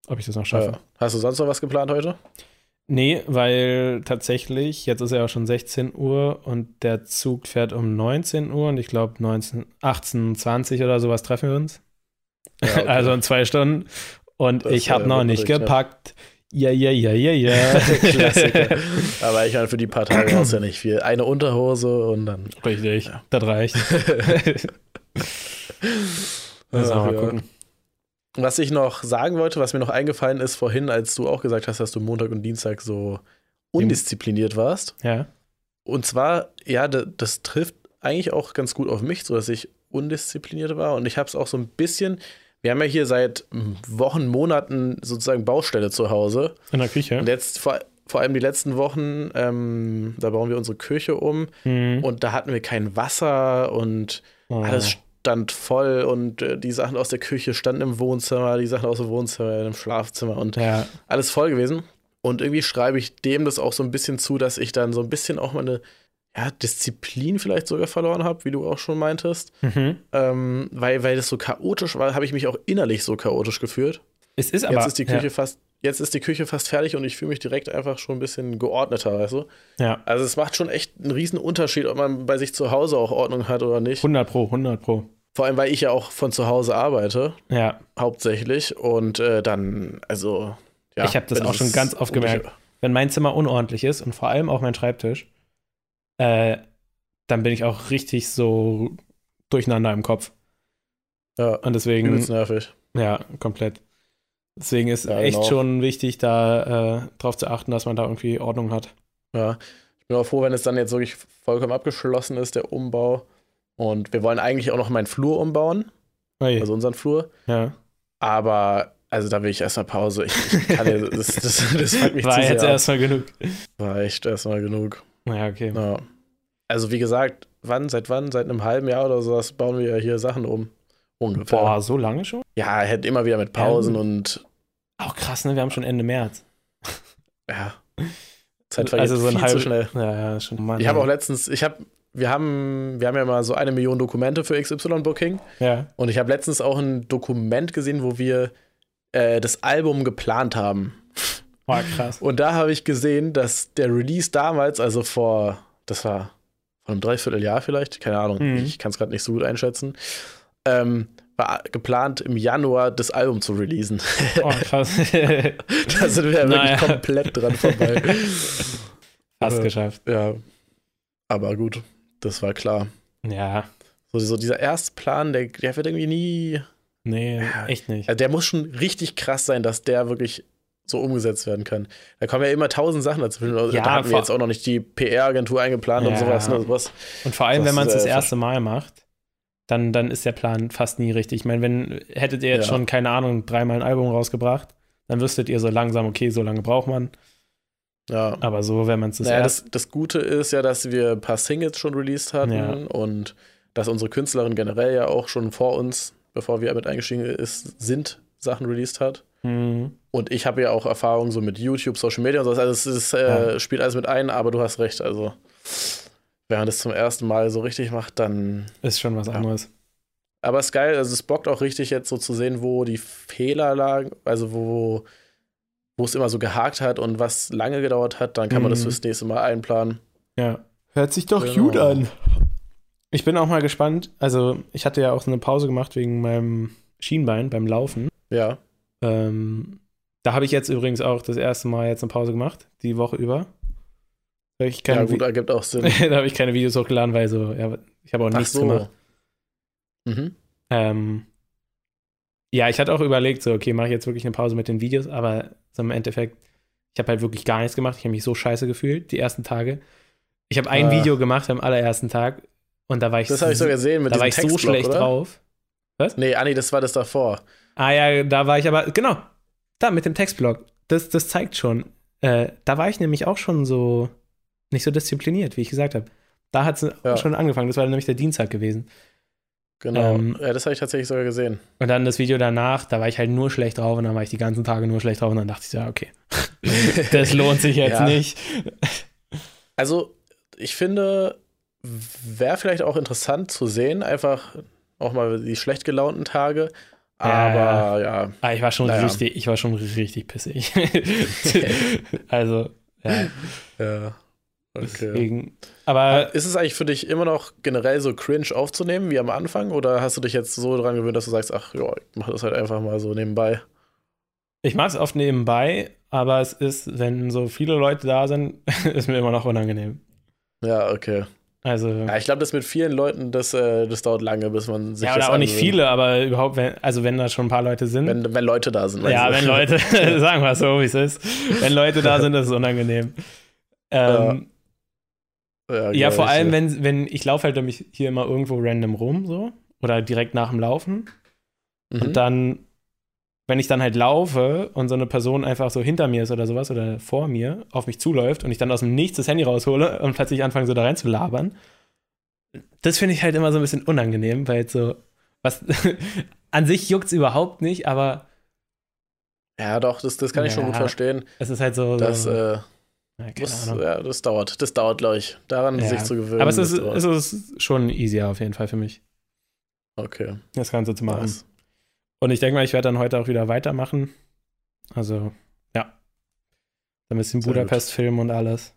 ob ich das noch schaffe. Ja. Hast du sonst noch was geplant heute? Nee, weil tatsächlich, jetzt ist ja auch schon 16 Uhr und der Zug fährt um 19 Uhr und ich glaube 19, 18, 20 oder sowas treffen wir uns. Ja, okay. Also in zwei Stunden. Und Das, ich habe äh, noch nicht natürlich knapp. Ja, ja, ja, ja, ja. Klassiker. Aber ich meine, für die paar Tage brauchst ja nicht viel. Eine Unterhose und dann. Richtig, Ja. das reicht. Ach, mal ja. gucken. Was ich noch sagen wollte, was mir noch eingefallen ist vorhin, als du auch gesagt hast, dass du Montag und Dienstag so undiszipliniert warst. Ja. Und zwar, ja, da- das trifft eigentlich auch ganz gut auf mich, so dass ich undiszipliniert war. Und ich habe es auch so ein bisschen. Wir haben ja hier seit Wochen, Monaten sozusagen Baustelle zu Hause. In der Küche. Und jetzt vor, vor allem die letzten Wochen, ähm, da bauen wir unsere Küche um. Mhm. Und da hatten wir kein Wasser und Oh. alles stand voll. Und äh, die Sachen aus der Küche standen im Wohnzimmer, die Sachen aus dem Wohnzimmer, im Schlafzimmer. Und Ja, alles voll gewesen. Und irgendwie schreibe ich dem das auch so ein bisschen zu, dass ich dann so ein bisschen auch meine ja, Disziplin vielleicht sogar verloren habe, wie du auch schon meintest. mhm. Ähm, weil, weil das so chaotisch war, habe ich mich auch innerlich so chaotisch gefühlt. es ist aber. Jetzt ist die Küche ja. fast, jetzt ist die Küche fast fertig und ich fühle mich direkt einfach schon ein bisschen geordneter, weißt du? Ja, Also es macht schon echt einen riesen Unterschied, ob man bei sich zu Hause auch Ordnung hat oder nicht. 100 Pro, 100 Pro. Vor allem, weil ich ja auch von zu Hause arbeite, Ja, hauptsächlich. Und äh, dann, also, ja. Ich hab das auch schon ganz oft gemerkt. wenn mein Zimmer unordentlich ist und vor allem auch mein Schreibtisch, äh, dann bin ich auch richtig so durcheinander im Kopf. Ja, Und deswegen, übelst nervig. ja, komplett. Deswegen ist Ja, echt genau. schon wichtig, da äh, drauf zu achten, dass man da irgendwie Ordnung hat. Ja, ich bin auch froh, wenn es dann jetzt wirklich vollkommen abgeschlossen ist, der Umbau. Und wir wollen eigentlich auch noch meinen Flur umbauen, Ui, also unseren Flur. ja. Aber, also da will ich erstmal Pause. Ich, ich kann ja, das, das, das fuckt mich War zu jetzt erstmal genug. War echt erstmal genug. Ja, okay. Ja. Also wie gesagt, wann, seit wann? Seit einem halben Jahr oder sowas bauen wir ja hier Sachen um. Ungefähr. Boah, so lange schon? Ja, halt immer wieder mit Pausen Ja. und Auch krass, ne? Wir haben schon Ende März. ja. Zeit vergeht also so ein viel halb, zu schnell. Ja, ja, schon. Mann, Ich habe auch letztens, ich habe, wir haben, wir haben ja mal so eine Million Dokumente für XY-Booking. Ja. Und ich habe letztens auch ein Dokument gesehen, wo wir äh, das Album geplant haben. Boah, krass. Und da habe ich gesehen, dass der Release damals, also vor, das war vor einem Dreivierteljahr vielleicht, keine Ahnung, Mhm. ich kann es gerade nicht so gut einschätzen, ähm, war geplant im Januar das Album zu releasen. Oh, krass. da sind wir ja wirklich Naja. komplett dran vorbei. Fast Äh, geschafft. ja, aber gut, das war klar. Ja. So, so dieser Erstplan, der, der wird irgendwie nie, Nee, echt nicht. Also der muss schon richtig krass sein, dass der wirklich so umgesetzt werden kann. Da kommen ja immer tausend Sachen dazu. Also Ja, da hatten wir jetzt auch noch nicht die PR-Agentur eingeplant und Ja. sowas. Ne? sowas. Und vor allem, wenn man es das erste Mal macht, dann, dann ist der Plan fast nie richtig. Ich meine, wenn hättet ihr jetzt Ja. schon, keine Ahnung, dreimal ein Album rausgebracht, dann wüsstet ihr so langsam, okay, so lange braucht man. Ja. Aber so, wenn man es das Naja, das, das Gute ist ja, dass wir ein paar Singles schon released hatten Ja. und dass unsere Künstlerin generell ja auch schon vor uns, bevor wir mit eingestiegen ist, sind, Sachen released hat. Mhm. Und ich habe ja auch Erfahrung so mit YouTube, Social Media und sowas. Also es ist, äh, Ja. spielt alles mit ein, aber du hast recht. Also wenn man das zum ersten Mal so richtig macht, dann. Ist schon was Ja. anderes. Aber es ist geil, also es bockt auch richtig jetzt so zu sehen, wo die Fehler lagen, also wo, wo es immer so gehakt hat und was lange gedauert hat, dann kann man das Mhm. fürs nächste Mal einplanen. Ja. Hört sich doch Genau. gut an. Ich bin auch mal gespannt. Also, ich hatte ja auch so eine Pause gemacht wegen meinem Schienbein beim Laufen. Ja. Ähm, da habe ich jetzt übrigens auch das erste Mal jetzt eine Pause gemacht, die Woche über. Da habe ich keine, ja, gut, Vi- ergibt auch Sinn. da habe ich keine Videos hochgeladen, weil so, ja, ich habe auch Ach nichts so. gemacht. Mhm. Ähm, ja, ich hatte auch überlegt, so, okay, mache ich jetzt wirklich eine Pause mit den Videos, aber so im Endeffekt, ich habe halt wirklich gar nichts gemacht. Ich habe mich so scheiße gefühlt, die ersten Tage. Ich habe ein Ah. Video gemacht am allerersten Tag und da war ich, Das habe ich so gesehen da war ich so schlecht oder? drauf. Nee, Anni, das war das davor. Ah ja, da war ich aber, genau, da mit dem Textblock. Das, das zeigt schon. Äh, da war ich nämlich auch schon so nicht so diszipliniert, wie ich gesagt habe. Da hat es Ja. schon angefangen. Das war nämlich der Dienstag gewesen. Genau. Ähm, ja, das habe ich tatsächlich sogar gesehen. Und dann das Video danach, da war ich halt nur schlecht drauf und dann war ich die ganzen Tage nur schlecht drauf und dann dachte ich so, ja, okay, das lohnt sich jetzt Ja. nicht. Also, ich finde, wäre vielleicht auch interessant zu sehen, einfach auch mal die schlecht gelaunten Tage. Aber ja, Ah, ich war schon Naja. richtig, ich war schon richtig pissig. also, ja, ja. Okay. deswegen. Aber Ist es eigentlich für dich immer noch generell so cringe aufzunehmen wie am Anfang? Oder hast du dich jetzt so dran gewöhnt, dass du sagst, ach ja, ich mache das halt einfach mal so nebenbei? ich mache es oft nebenbei, aber es ist, wenn so viele Leute da sind, ist mir immer noch unangenehm. Ja, okay. Also, Ja, ich glaube, das mit vielen Leuten, das, äh, das dauert lange, bis man sich ja, das oder auch nicht viele, aber überhaupt, wenn, also wenn da schon ein paar Leute sind. Wenn, wenn Leute da sind. ja, wenn? Leute, sagen wir es so, wie es ist. Wenn Leute da sind, ist es unangenehm. Ähm, Ja, Ja, vor glaub ich, allem, ja. wenn, wenn ich laufe halt nämlich hier immer irgendwo random rum, so. Oder direkt nach dem Laufen. Mhm. Und dann, wenn ich dann halt laufe und so eine Person einfach so hinter mir ist oder sowas oder vor mir auf mich zuläuft und ich dann aus dem Nichts das Handy raushole und plötzlich anfange so da rein zu labern, das finde ich halt immer so ein bisschen unangenehm, weil so, was, an sich juckt es überhaupt nicht, aber Ja, doch, das, das kann ich schon Ja. gut verstehen. es ist halt so, Das, so äh, ja, Ahnung. ja, das dauert. Das dauert, glaube ich. Daran Ja. sich zu gewöhnen. Aber es ist, das es ist schon easier auf jeden Fall für mich, okay. das Ganze zu machen. Nice. Und ich denke mal, ich werde dann heute auch wieder weitermachen. Also, ja. Dann ein bisschen Sehr Budapest filmen und alles.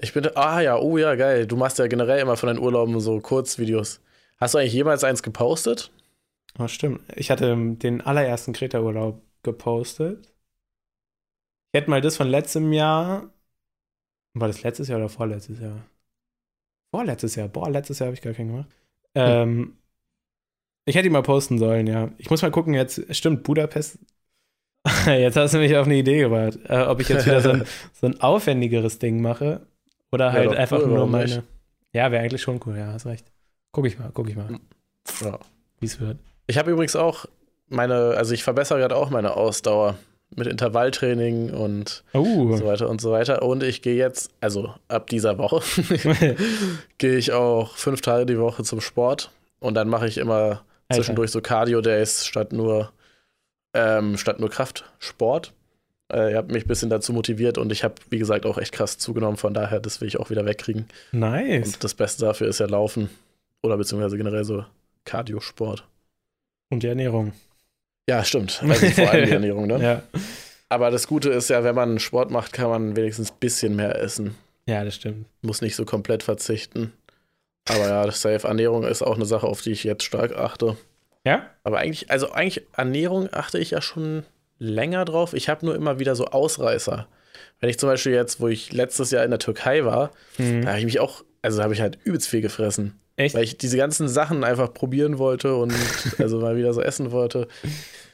Ich bin, ah ja, oh ja, geil. Du machst ja generell immer von deinen Urlauben so Kurzvideos. Hast du eigentlich jemals eins gepostet? Oh, stimmt. Ich hatte ähm, den allerersten Kreta-Urlaub gepostet. Ich hätte mal das von letztem Jahr. War das letztes Jahr oder vorletztes Jahr? Vorletztes Jahr. Boah, letztes Jahr habe ich gar keinen gemacht. Ähm, ich hätte ihn mal posten sollen, ja. Ich muss mal gucken, jetzt, stimmt, Budapest. jetzt hast du mich auf eine Idee gebracht. Äh, ob ich jetzt wieder so ein, so ein aufwendigeres Ding mache oder halt doch einfach cool, nur meine. nicht? Ja, wäre eigentlich schon cool, ja, hast recht. Guck ich mal, guck ich mal, Ja. wie es wird. Ich habe übrigens auch meine, also ich verbessere gerade auch meine Ausdauer mit Intervalltraining und Oh. so weiter und so weiter. Und ich gehe jetzt, also ab dieser Woche, gehe ich auch fünf Tage die Woche zum Sport. Und dann mache ich immer zwischendurch so Cardio-Days statt nur, ähm, statt nur Kraftsport. Äh, ihr habt mich ein bisschen dazu motiviert und ich habe, wie gesagt, auch echt krass zugenommen. Von daher, das will ich auch wieder wegkriegen. Nice. Und das Beste dafür ist ja Laufen. Oder beziehungsweise generell so Cardio-Sport. Und die Ernährung. Ja, stimmt. Also vor allem die Ernährung, ne? Ja. Aber das Gute ist ja, wenn man Sport macht, kann man wenigstens ein bisschen mehr essen. ja, das stimmt. Muss nicht so komplett verzichten. Aber ja, das Safe Ernährung ist auch eine Sache, auf die ich jetzt stark achte. Ja? Aber eigentlich, also eigentlich Ernährung achte ich ja schon länger drauf. Ich habe nur immer wieder so Ausreißer. Wenn ich zum Beispiel jetzt, wo ich letztes Jahr in der Türkei war, Mhm. da habe ich mich auch, also da habe ich halt übelst viel gefressen. Echt? Weil ich diese ganzen Sachen einfach probieren wollte und also mal wieder so essen wollte.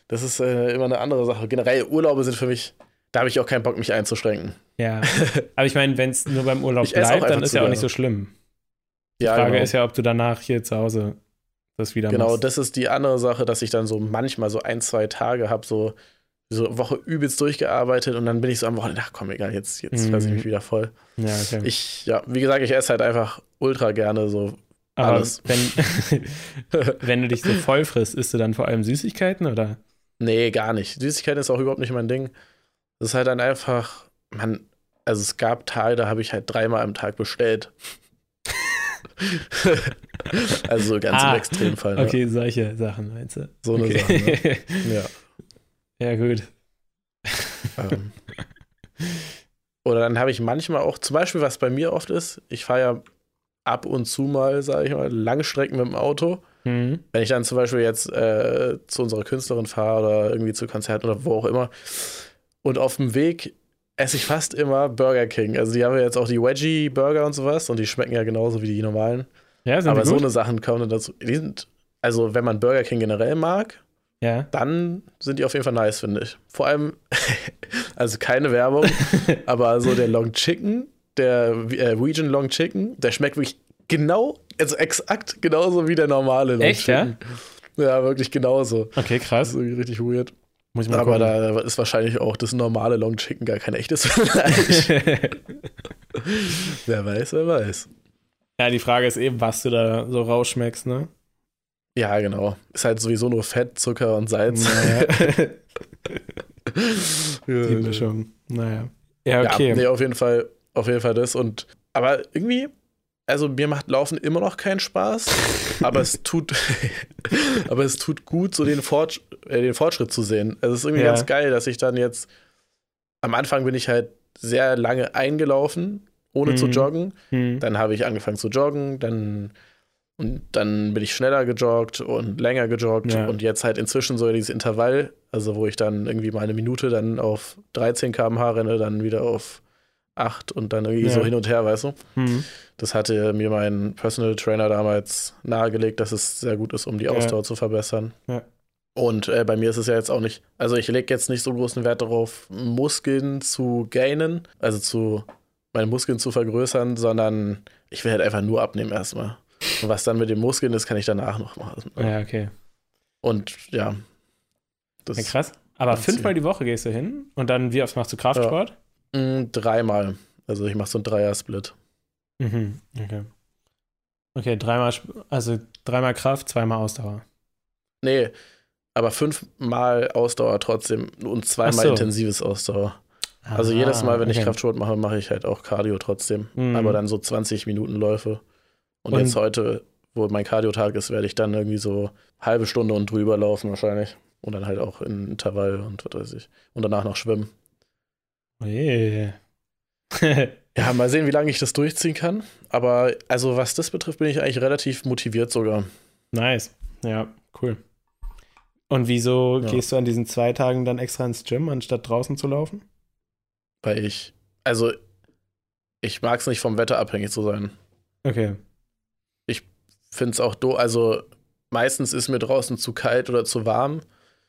Das ist äh, immer eine andere Sache. Generell Urlaube sind für mich, da habe ich auch keinen Bock, mich einzuschränken. Ja. Aber ich meine, wenn es nur beim Urlaub Ich bleibt, dann ist ja auch nicht so schlimm. Die Ja, Frage genau. ist ja, ob du danach hier zu Hause das wieder Genau, machst. das ist die andere Sache, dass ich dann so manchmal so ein, zwei Tage habe, so, so Woche übelst durchgearbeitet und dann bin ich so am Wochenende, ach komm, egal, jetzt, jetzt Mhm. fresse ich mich wieder voll. Ja, okay. Ich, ja, wie gesagt, ich esse halt einfach ultra gerne so Aber alles. wenn, wenn du dich so voll frisst, isst du dann vor allem Süßigkeiten oder? Nee, gar nicht. Süßigkeiten ist auch überhaupt nicht mein Ding. Das ist halt dann einfach, man, also es gab Tage, da habe ich halt dreimal am Tag bestellt. also so ganz Ah, im Extremfall. Ne? Okay, solche Sachen meinst du? So eine okay. Sache. Ne? Ja. ja, gut. Ähm. Oder dann habe ich manchmal auch, zum Beispiel, was bei mir oft ist, ich fahre ja ab und zu mal, sage ich mal, Langstrecken mit dem Auto. Mhm. Wenn ich dann zum Beispiel jetzt äh, zu unserer Künstlerin fahre oder irgendwie zu Konzerten oder wo auch immer und auf dem Weg esse ich fast immer Burger King. Also die haben ja jetzt auch die Veggie-Burger und sowas und die schmecken ja genauso wie die normalen. Ja, sind Aber so eine Sachen kommen dann dazu. Die sind, also wenn man Burger King generell mag, Ja. dann sind die auf jeden Fall nice, finde ich. Vor allem, also keine Werbung, aber so der Long Chicken, der äh, Region Long Chicken, der schmeckt wirklich genau, also exakt genauso wie der normale Long Echt, ja? Chicken. Ja, wirklich genauso. Okay, Das krass. ist irgendwie richtig weird. Muss ich mal Aber gucken. da ist wahrscheinlich auch das normale Long Chicken gar kein echtes Fleisch. wer weiß, wer weiß. ja, die Frage ist eben, was du da so rausschmeckst, ne? Ja, genau. Ist halt sowieso nur Fett, Zucker und Salz. Naja, Ja, die Mischung. Naja. Ja, Ja, okay. nee, auf jeden Fall, auf jeden Fall das. Und aber irgendwie, also mir macht Laufen immer noch keinen Spaß, aber es tut, aber es tut gut, so den, Fortsch äh, den Fortschritt zu sehen. Also es ist irgendwie Ja. ganz geil, dass ich dann jetzt am Anfang bin ich halt sehr lange eingelaufen, ohne zu Mhm. joggen. Hm. Dann habe ich angefangen zu joggen, dann und dann bin ich schneller gejoggt und länger gejoggt Ja. und jetzt halt inzwischen so dieses Intervall, also wo ich dann irgendwie mal eine Minute dann auf 13 km/h renne, dann wieder auf 8 und dann irgendwie Ja. so hin und her, weißt du? Hm. Das hatte mir mein Personal Trainer damals nahegelegt, dass es sehr gut ist, um die Ja. Ausdauer zu verbessern. Ja. Und äh, bei mir ist es ja jetzt auch nicht, also ich lege jetzt nicht so großen Wert darauf, Muskeln zu gainen, also zu meine Muskeln zu vergrößern, sondern ich will halt einfach nur abnehmen erstmal. Und was dann mit den Muskeln ist, kann ich danach noch machen. Ja, okay. Und ja. Das Ja, krass. Aber fünfmal die Woche gehst du hin und dann, wie oft machst du Kraftsport? mh, dreimal. Also ich mache so einen Dreier-Split. Mhm. Okay. Okay, dreimal, also dreimal Kraft, zweimal Ausdauer. Nee, aber fünfmal Ausdauer trotzdem und zweimal so. intensives Ausdauer. Also jedes Mal, wenn ich Ah, okay. Kraftsport mache, mache ich halt auch Cardio trotzdem. Mhm. Aber dann so 20 Minuten Läufe. Und, Und- jetzt heute, wo mein Cardio-Tag ist, werde ich dann irgendwie so halbe Stunde und drüber laufen wahrscheinlich. Und dann halt auch in Intervall und was weiß ich. Und danach noch schwimmen. Oje. Ja, mal sehen, wie lange ich das durchziehen kann. Aber also was das betrifft, bin ich eigentlich relativ motiviert sogar. nice. Ja, cool. Und wieso Ja. gehst du an diesen zwei Tagen dann extra ins Gym, anstatt draußen zu laufen? Weil ich, also ich mag es nicht vom Wetter abhängig zu sein. Okay. Finde es auch do, also meistens ist mir draußen zu kalt oder zu warm.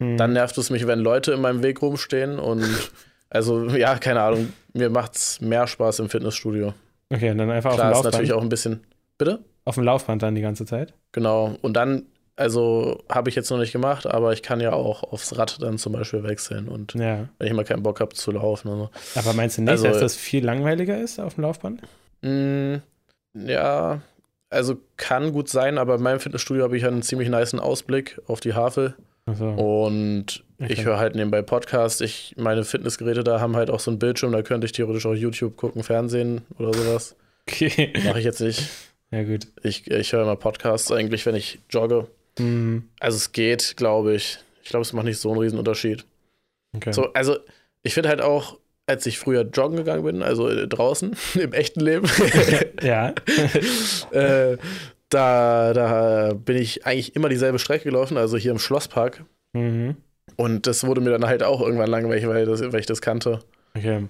Hm. Dann nervt es mich, wenn Leute in meinem Weg rumstehen und also ja, keine Ahnung, mir macht es mehr Spaß im Fitnessstudio. Okay, und dann einfach Klar, auf ist dem Laufband. natürlich auch ein bisschen. Bitte? Auf dem Laufband dann die ganze Zeit? Genau. Und dann, also habe ich jetzt noch nicht gemacht, aber ich kann ja auch aufs Rad dann zum Beispiel wechseln und Ja. wenn ich mal keinen Bock habe zu laufen. Und Aber meinst du nicht, Also- dass das viel langweiliger ist auf dem Laufband? so. Mm, ja, also kann gut sein, aber in meinem Fitnessstudio habe ich einen ziemlich niceen Ausblick auf die Havel. Also, Und Okay. ich höre halt nebenbei Podcasts. Ich, meine Fitnessgeräte da haben halt auch so einen Bildschirm, da könnte ich theoretisch auch YouTube gucken, Fernsehen oder sowas. okay. Mache ich jetzt nicht. Ja, gut. Ich, ich höre immer Podcasts eigentlich, wenn ich jogge. Hm, Also es geht, glaube ich. Ich glaube, es macht nicht so einen riesen Unterschied. okay. So, also ich finde halt auch, als ich früher joggen gegangen bin, also draußen im echten Leben, Ja. äh, da, da bin ich eigentlich immer dieselbe Strecke gelaufen, also hier im Schlosspark. Mhm. Und das wurde mir dann halt auch irgendwann langweilig, weil, das, weil ich das kannte. Okay.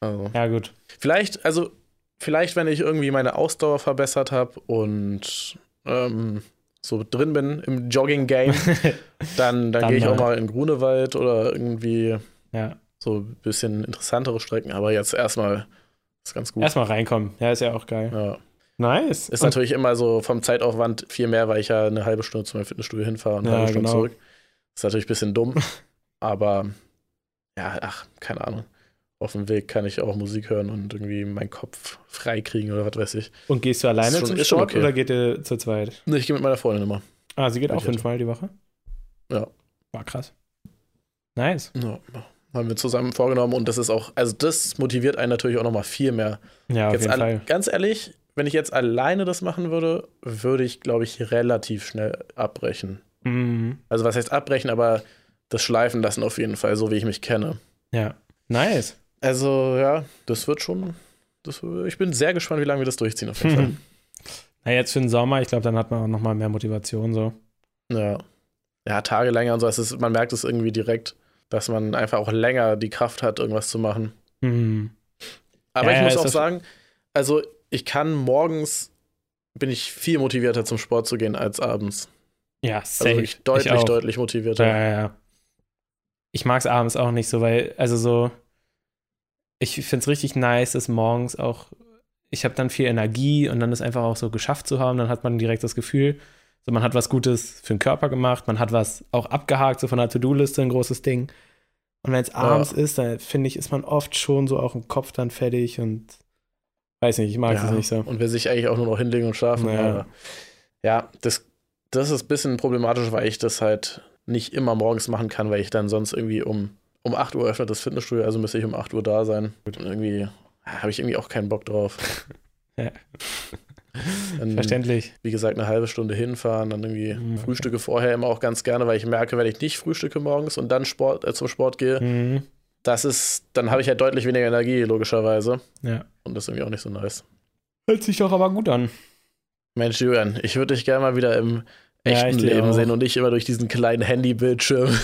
Also. Ja, gut. Vielleicht, also, vielleicht, wenn ich irgendwie meine Ausdauer verbessert habe und ähm, so drin bin im Jogging-Game, dann, dann, Dann gehe ich auch mal. in Grunewald oder irgendwie Ja. so ein bisschen interessantere Strecken. Aber jetzt erstmal ist ganz gut. Erstmal reinkommen. Ja, ist ja auch geil. Ja. Nice. Ist natürlich immer so vom Zeitaufwand viel mehr, weil ich ja eine halbe Stunde zu meinem Fitnessstudio hinfahre und eine Ja, halbe Stunde genau. zurück. Ist natürlich ein bisschen dumm, aber ja, ach, keine Ahnung. Auf dem Weg kann ich auch Musik hören und irgendwie meinen Kopf freikriegen oder was weiß ich. Und gehst du alleine schon- zum Sport okay. oder geht ihr zu zweit? Nee, ich gehe mit meiner Freundin immer. Ah, sie geht auch fünfmal die Woche? Ja. War krass. Nice. Ja, haben wir zusammen vorgenommen und das ist auch, also das motiviert einen natürlich auch nochmal viel mehr. Ja, auf jetzt jeden al- Fall. ganz ehrlich, wenn ich jetzt alleine das machen würde, würde ich, glaube ich, relativ schnell abbrechen. Mhm. Also was heißt abbrechen, aber das Schleifen lassen auf jeden Fall, so wie ich mich kenne. Ja. Nice. Also ja, das wird schon. Das, ich bin sehr gespannt, wie lange wir das durchziehen auf jeden Fall. Na, jetzt für den Sommer, ich glaube, dann hat man auch nochmal mehr Motivation so. Ja. Ja, Tage länger und so. Es ist, man merkt es irgendwie direkt, dass man einfach auch länger die Kraft hat, irgendwas zu machen. Mhm. Aber Ja, ich muss auch sagen, also ich kann morgens bin ich viel motivierter zum Sport zu gehen als abends. Ja, Also safe. wirklich deutlich, ich deutlich motivierter. Ja, ja, ja. Ich mag es abends auch nicht so, weil, also so, ich finde es richtig nice, dass morgens auch, ich habe dann viel Energie und dann ist einfach auch so geschafft zu haben, dann hat man direkt das Gefühl, so man hat was Gutes für den Körper gemacht, man hat was auch abgehakt, so von der To-Do-Liste, ein großes Ding. Und wenn es abends ist, dann finde ich, ist man oft schon so auch im Kopf dann fertig und weiß nicht, ich mag es Ja, nicht so. Und will sich eigentlich auch nur noch hinlegen und schlafen. Ja. Aber ja, das, das ist ein bisschen problematisch, weil ich das halt nicht immer morgens machen kann, weil ich dann sonst irgendwie um, um 8 Uhr öffnet das Fitnessstudio, also müsste ich um 8 Uhr da sein. Und irgendwie habe ich irgendwie auch keinen Bock drauf. Ja. Dann, Verständlich. wie gesagt, eine halbe Stunde hinfahren, dann irgendwie Mhm. Frühstücke vorher immer auch ganz gerne, weil ich merke, wenn ich nicht frühstücke morgens und dann Sport, äh, zum Sport gehe, Mhm. Das ist, dann habe ich halt deutlich weniger Energie, logischerweise. Ja. Und das ist irgendwie auch nicht so nice. Hört sich doch aber gut an. Mensch, Julian, ich würde dich gerne mal wieder im Ja, echten dir Leben auch. sehen und nicht immer durch diesen kleinen Handybildschirm.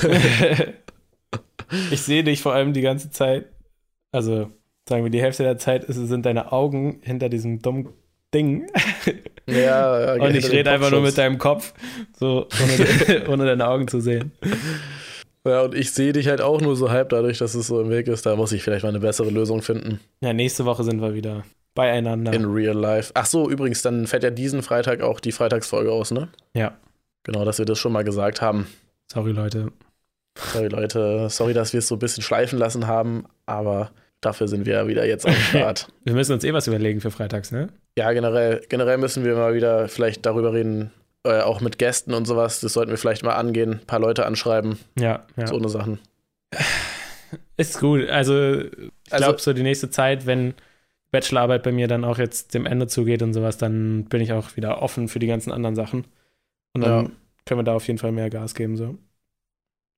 ich sehe dich vor allem die ganze Zeit, also sagen wir die Hälfte der Zeit ist, sind deine Augen hinter diesem dummen Ding ja, ja, und ich rede einfach nur mit deinem Kopf, so ohne, ohne deine Augen zu sehen. Ja, und ich sehe dich halt auch nur so halb dadurch, dass es so im Weg ist. Da muss ich vielleicht mal eine bessere Lösung finden. Ja, nächste Woche sind wir wieder beieinander. In real life. Ach so, übrigens, dann fällt ja diesen Freitag auch die Freitagsfolge aus, ne? Ja. Genau, dass wir das schon mal gesagt haben. Sorry, Leute. Sorry, Leute. Sorry, dass wir es so ein bisschen schleifen lassen haben, aber dafür sind wir ja wieder jetzt am Start. Wir müssen uns eh was überlegen für freitags, ne? ja, generell, generell müssen wir mal wieder vielleicht darüber reden, äh, auch mit Gästen und sowas. Das sollten wir vielleicht mal angehen, ein paar Leute anschreiben, Ja, ja. so eine Sachen. Ist gut. Also, ich Also- glaube, so die nächste Zeit, wenn Bachelorarbeit bei mir dann auch jetzt dem Ende zugeht und sowas, dann bin ich auch wieder offen für die ganzen anderen Sachen. Und dann Ja. können wir da auf jeden Fall mehr Gas geben, so.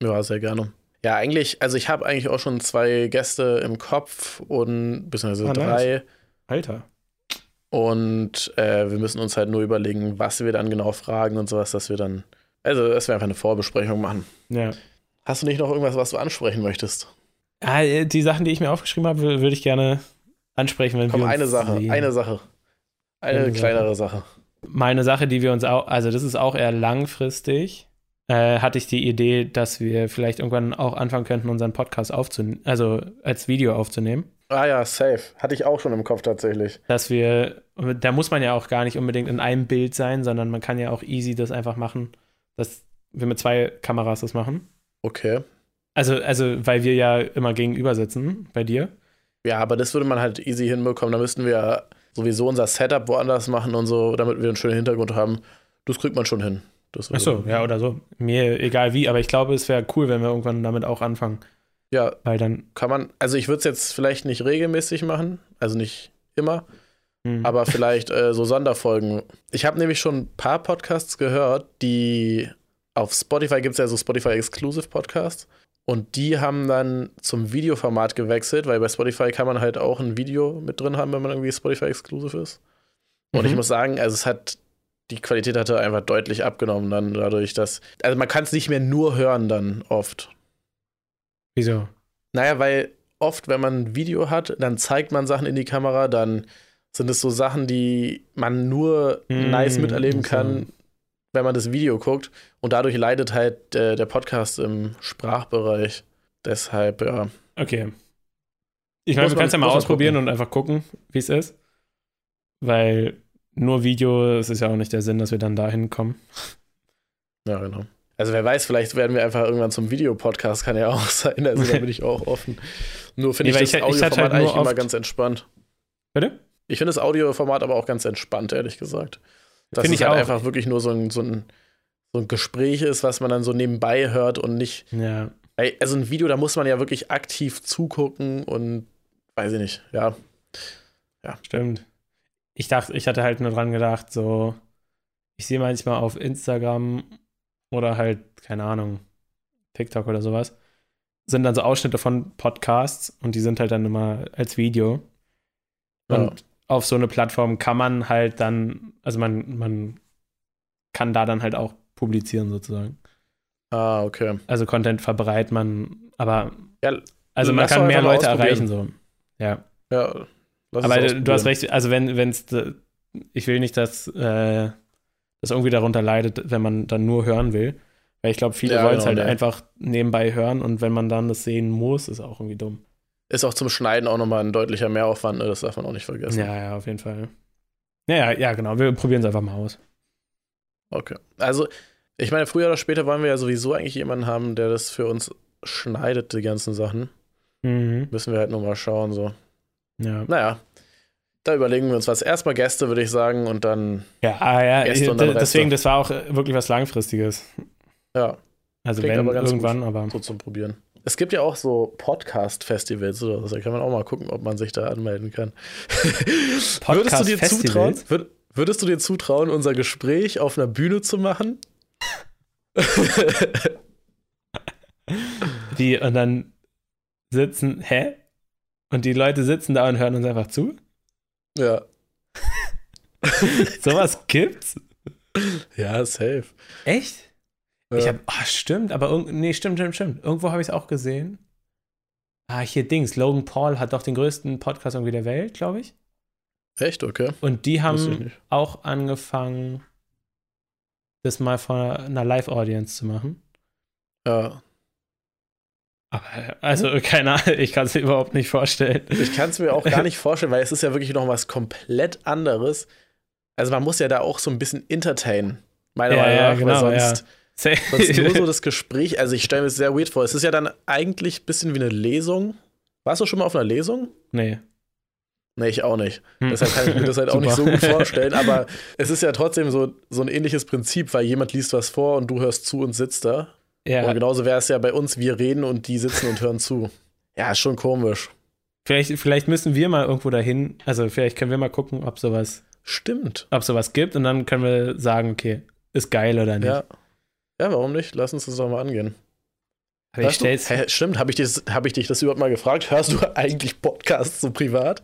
Ja, sehr gerne. Ja, eigentlich, also ich habe eigentlich auch schon zwei Gäste im Kopf und beziehungsweise Ah, nice. drei. Alter. Und äh, wir müssen uns halt nur überlegen, was wir dann genau fragen und sowas, dass wir dann, also dass wir einfach eine Vorbesprechung machen. Ja. Hast du nicht noch irgendwas, was du ansprechen möchtest? Ah, die Sachen, die ich mir aufgeschrieben habe, würde ich gerne ansprechen, wenn Komm, wir uns eine Sache, sehen. eine Sache. Eine Eine kleinere Sache. Meine Sache, die wir uns auch, also das ist auch eher langfristig, äh, hatte ich die Idee, dass wir vielleicht irgendwann auch anfangen könnten, unseren Podcast aufzunehmen, also als Video aufzunehmen. Ah ja, safe. Hatte ich auch schon im Kopf tatsächlich. Dass wir, da muss man ja auch gar nicht unbedingt in einem Bild sein, sondern man kann ja auch easy das einfach machen, dass wir mit zwei Kameras das machen. Okay. Also, also, weil wir ja immer gegenüber sitzen bei dir. Ja, aber das würde man halt easy hinbekommen. Da müssten wir ja sowieso unser Setup woanders machen und so, damit wir einen schönen Hintergrund haben. Das kriegt man schon hin. Das würde- Achso, ja, oder so. Mir egal wie, aber ich glaube, es wäre cool, wenn wir irgendwann damit auch anfangen. Ja, Weil dann. kann man, also ich würde es jetzt vielleicht nicht regelmäßig machen, also nicht immer, hm. aber vielleicht äh, so Sonderfolgen. Ich habe nämlich schon ein paar Podcasts gehört, die auf Spotify gibt es ja so Spotify Exclusive Podcasts und die haben dann zum Videoformat gewechselt, weil bei Spotify kann man halt auch ein Video mit drin haben, wenn man irgendwie Spotify Exclusive ist. Und Mhm. ich muss sagen, also es hat die Qualität hatte einfach deutlich abgenommen dann dadurch, dass also man kann es nicht mehr nur hören dann oft. Wieso? Naja, weil oft, wenn man ein Video hat, dann zeigt man Sachen in die Kamera, dann sind es so Sachen, die man nur Mm, nice miterleben so. kann, wenn man das Video guckt. Und dadurch leidet halt äh, der Podcast im Sprachbereich. Deshalb, ja. Okay. Ich meine, können es ja mal ausprobieren gucken. und einfach gucken, wie es ist. Weil nur Video, es ist ja auch nicht der Sinn, dass wir dann dahin kommen. Ja, genau. Also wer weiß, vielleicht werden wir einfach irgendwann zum Videopodcast, kann ja auch sein. Also da bin ich auch offen. Nur finde Nee, ich das hatte Audioformat halt eigentlich immer ganz entspannt. Bitte? Ich finde das Audioformat aber auch ganz entspannt, ehrlich gesagt. Dass Finde es ich halt auch. einfach wirklich nur so ein, so, ein, so ein Gespräch ist, was man dann so nebenbei hört und nicht. Ja. Also ein Video, da muss man ja wirklich aktiv zugucken und weiß ich nicht, ja. Stimmt. Ich dachte, ich hatte halt nur dran gedacht, so, ich sehe manchmal auf Instagram oder halt, keine Ahnung, TikTok oder sowas, sind dann so Ausschnitte von Podcasts und die sind halt dann immer als Video. Und auf so eine Plattform kann man halt dann, also man, man kann da dann halt auch publizieren sozusagen. Ah, okay. Also Content verbreitet man, aber Ja, also man kann mehr Leute erreichen so. Ja. Ja. Aber du hast recht, also wenn es ich will nicht, dass äh, das irgendwie darunter leidet, wenn man dann nur hören will. Weil ich glaube, viele Ja, wollen es genau, halt nee. einfach nebenbei hören und wenn man dann das sehen muss, ist auch irgendwie dumm. Ist auch zum Schneiden auch nochmal ein deutlicher Mehraufwand, ne? das darf man auch nicht vergessen. Ja, ja, auf jeden Fall. Ja, ja, ja, genau. Wir probieren es einfach mal aus. Okay. Also, ich meine, früher oder später wollen wir ja sowieso eigentlich jemanden haben, der das für uns schneidet, die ganzen Sachen. Mhm. Müssen wir halt nur mal schauen, so. Ja. Naja, da überlegen wir uns was. Erstmal Gäste, würde ich sagen, und dann, Ja, ah, ja, Gäste und dann deswegen, Reste. das war auch äh, wirklich was Langfristiges. ja, Also Klingt wenn aber ganz irgendwann, aber. so zum Probieren. Es gibt ja auch so Podcast-Festivals oder so, da kann man auch mal gucken, ob man sich da anmelden kann. würdest du dir zutrauen, würd, würdest du dir zutrauen, unser Gespräch auf einer Bühne zu machen? Die und dann sitzen, hä? Und die Leute sitzen da und hören uns einfach zu? Ja. Sowas gibt's? Ja, safe. Echt? Ja. Ich hab, ah, stimmt, aber irgend, nee, stimmt, stimmt, stimmt. Irgendwo habe ich es auch gesehen. Ah, hier Dings. Logan Paul hat doch den größten Podcast irgendwie der Welt, glaube ich. Echt, okay. Und die haben auch angefangen, das mal vor einer Live-Audience zu machen. Ja. Also, keine Ahnung, ich kann es mir überhaupt nicht vorstellen. Ich kann es mir auch gar nicht vorstellen, weil es ist ja wirklich noch was komplett anderes. Also man muss ja da auch so ein bisschen entertainen, meiner Ja, Meinung ja, nach, genau, weil sonst, Safe. sonst nur so das Gespräch, also ich stelle mir das sehr weird vor. Es ist ja dann eigentlich ein bisschen wie eine Lesung. Warst du schon mal auf einer Lesung? nee. Nee, ich auch nicht. Hm. Deshalb kann ich mir das halt auch nicht so gut vorstellen, aber es ist ja trotzdem so, so ein ähnliches Prinzip, weil jemand liest was vor und du hörst zu und sitzt da. Ja, Und genauso wäre es ja bei uns, wir reden und die sitzen und hören zu. Ja, ist schon komisch. vielleicht, vielleicht müssen wir mal irgendwo dahin, also vielleicht können wir mal gucken, ob sowas, Stimmt. ob sowas gibt und dann können wir sagen, okay, ist geil oder nicht. Ja. Ja, warum nicht? Lass uns das doch mal angehen. Aber ich stell's, Hä, stimmt, habe ich, dich- hab ich dich das überhaupt mal gefragt? Hörst du eigentlich Podcasts so privat?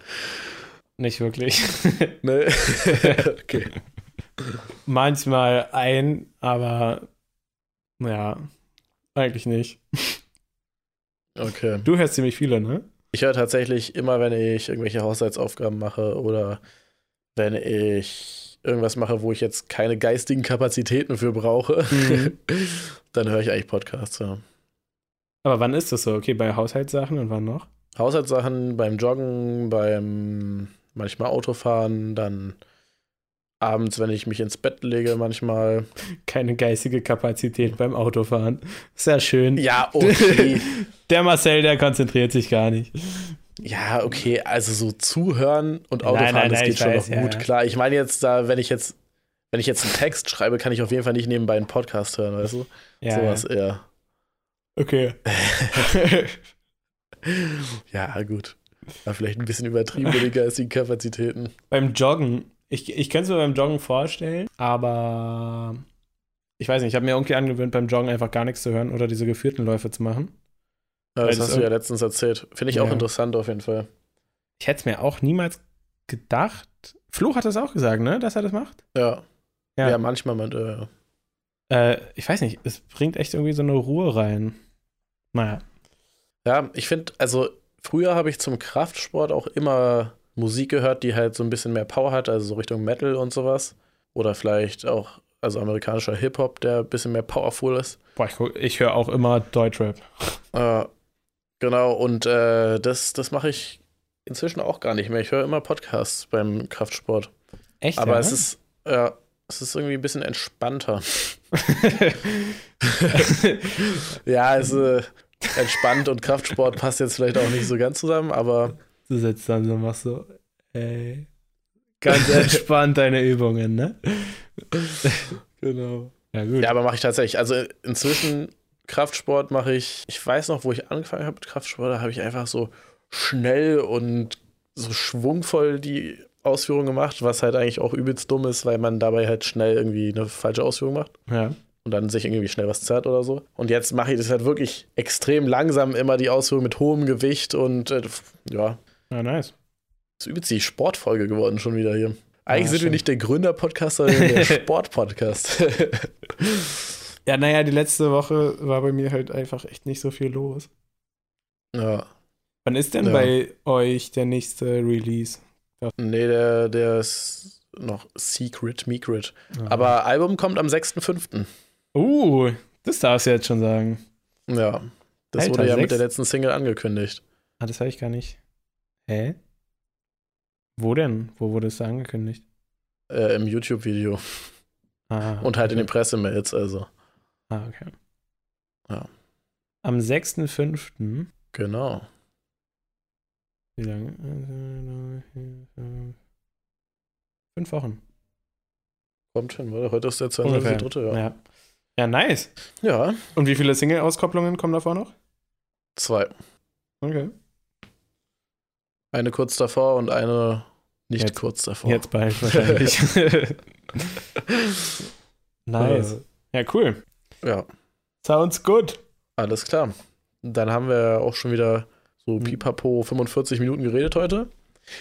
nicht wirklich. Ne? okay. Manchmal ein, aber ja, eigentlich nicht. Okay. Du hörst ziemlich viele, ne? Ich höre tatsächlich immer, wenn ich irgendwelche Haushaltsaufgaben mache oder wenn ich irgendwas mache, wo ich jetzt keine geistigen Kapazitäten für brauche, Mhm. dann höre ich eigentlich Podcasts, ja. Aber wann ist das so? Okay, bei Haushaltssachen und wann noch? Haushaltssachen beim Joggen, beim manchmal Autofahren, dann abends, wenn ich mich ins Bett lege, manchmal. Keine geistige Kapazität beim Autofahren. Sehr schön. Ja, okay. Der Marcel, der konzentriert sich gar nicht. ja, okay. Also so zuhören und Nein, Autofahren, nein, das nein, geht schon weiß, noch ja, gut. ja. Klar, ich meine jetzt da, wenn ich jetzt, wenn ich jetzt einen Text schreibe, kann ich auf jeden Fall nicht nebenbei einen Podcast hören, weißt du? Ja, Sowas eher. okay. Ja, gut. War vielleicht ein bisschen übertrieben mit den geistigen Kapazitäten. beim Joggen, ich, ich könnte es mir beim Joggen vorstellen, aber ich weiß nicht, ich habe mir irgendwie angewöhnt, beim Joggen einfach gar nichts zu hören oder diese geführten Läufe zu machen. Ja, das das hast du ja letztens erzählt. Finde ich auch Ja. interessant auf jeden Fall. Ich hätte es mir auch niemals gedacht. Flo hat das auch gesagt, ne, dass er das macht? Ja. Ja. Ja, manchmal. Man, äh, Äh, ich weiß nicht, es bringt echt irgendwie so eine Ruhe rein. Naja. Ja, ich finde, also früher habe ich zum Kraftsport auch immer Musik gehört, die halt so ein bisschen mehr Power hat, also so Richtung Metal und sowas. Oder vielleicht auch, also amerikanischer Hip-Hop, der ein bisschen mehr powerful ist. Boah, ich, guck- ich höre auch immer Deutschrap. Äh, genau, und äh, das, das mache ich inzwischen auch gar nicht mehr. Ich höre immer Podcasts beim Kraftsport. Echt? Aber ja? es ist, ja, es ist irgendwie ein bisschen entspannter. ja, es ist äh, entspannt und Kraftsport passt jetzt vielleicht auch nicht so ganz zusammen, aber du sitzt dann so und machst so, ey, ganz entspannt deine Übungen, ne? genau. Ja, gut. Ja, aber mache ich tatsächlich. Also inzwischen Kraftsport mache ich, ich weiß noch, wo ich angefangen habe mit Kraftsport, da habe ich einfach so schnell und so schwungvoll die Ausführung gemacht, was halt eigentlich auch übelst dumm ist, weil man dabei halt schnell irgendwie eine falsche Ausführung macht ja. und dann sich irgendwie schnell was zerrt oder so. Und jetzt mache ich das halt wirklich extrem langsam, immer die Ausführung mit hohem Gewicht und äh, ja, ja, nice. ist übelst die Sportfolge geworden schon wieder hier. Eigentlich Ja, sind wir stimmt. nicht der Gründer-Podcast, sondern der Sport-Podcast. Ja, naja, die letzte Woche war bei mir halt einfach echt nicht so viel los. ja. Wann ist denn Ja. bei euch der nächste Release? Nee, der, der ist noch Secret, Micret. Ah. Aber Album kommt am 6.5. Uh, das darfst du jetzt schon sagen. Ja. Das Alter, wurde ja sechs? mit der letzten Single angekündigt. Ah, das habe ich gar nicht. Hä? Wo denn? Wo wurde es angekündigt? Äh, Im YouTube-Video. Ah, Und halt in den okay. Pressemails, also. Ah, okay. Ja. Am 6.5. Genau. Wie lange? Fünf Wochen. Kommt hin, oder? Heute ist der Ungefähr. 22.3. Ja. Ja. ja, nice. ja, Und wie viele Single-Auskopplungen kommen davor noch? zwei. Okay. Eine kurz davor und eine nicht Jetzt- kurz davor. Jetzt bald wahrscheinlich. nice. Ja, cool. Ja, Sounds good. alles klar. Dann haben wir auch schon wieder so Hm. pipapo 45 Minuten geredet heute.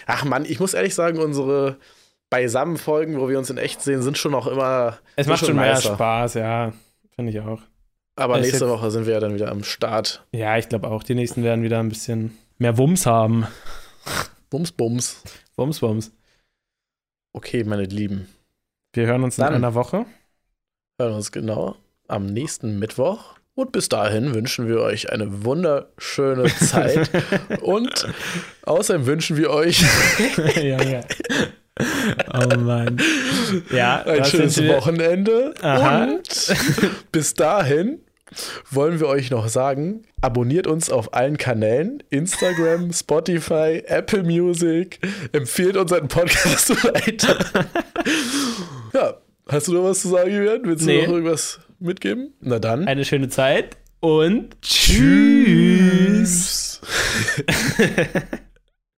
Ach Mann, ich muss ehrlich sagen, unsere beisammen Folgen, wo wir uns in echt sehen, sind schon auch immer. Es macht schon schon mehr. Spaß, ja. Finde ich auch. Aber Es nächste Woche sind wir ja dann wieder am Start. Ja, ich glaube auch, die nächsten werden wieder ein bisschen mehr Wumms haben. Bums, bums. Wumms, Wumms. Okay, meine Lieben. Wir hören uns in Dann. einer Woche. Hören uns genau am nächsten Mittwoch. Und bis dahin wünschen wir euch eine wunderschöne Zeit. Und außerdem wünschen wir euch ja, ja. Oh Mann. Ja, ein schönes Wochenende. Aha. Und bis dahin wollen wir euch noch sagen, abonniert uns auf allen Kanälen, Instagram, Spotify, Apple Music, empfehlt unseren Podcast weiter. ja, hast du noch was zu sagen, Julian? Willst du Nee. noch irgendwas mitgeben? Na dann. Eine schöne Zeit und. Tschüss.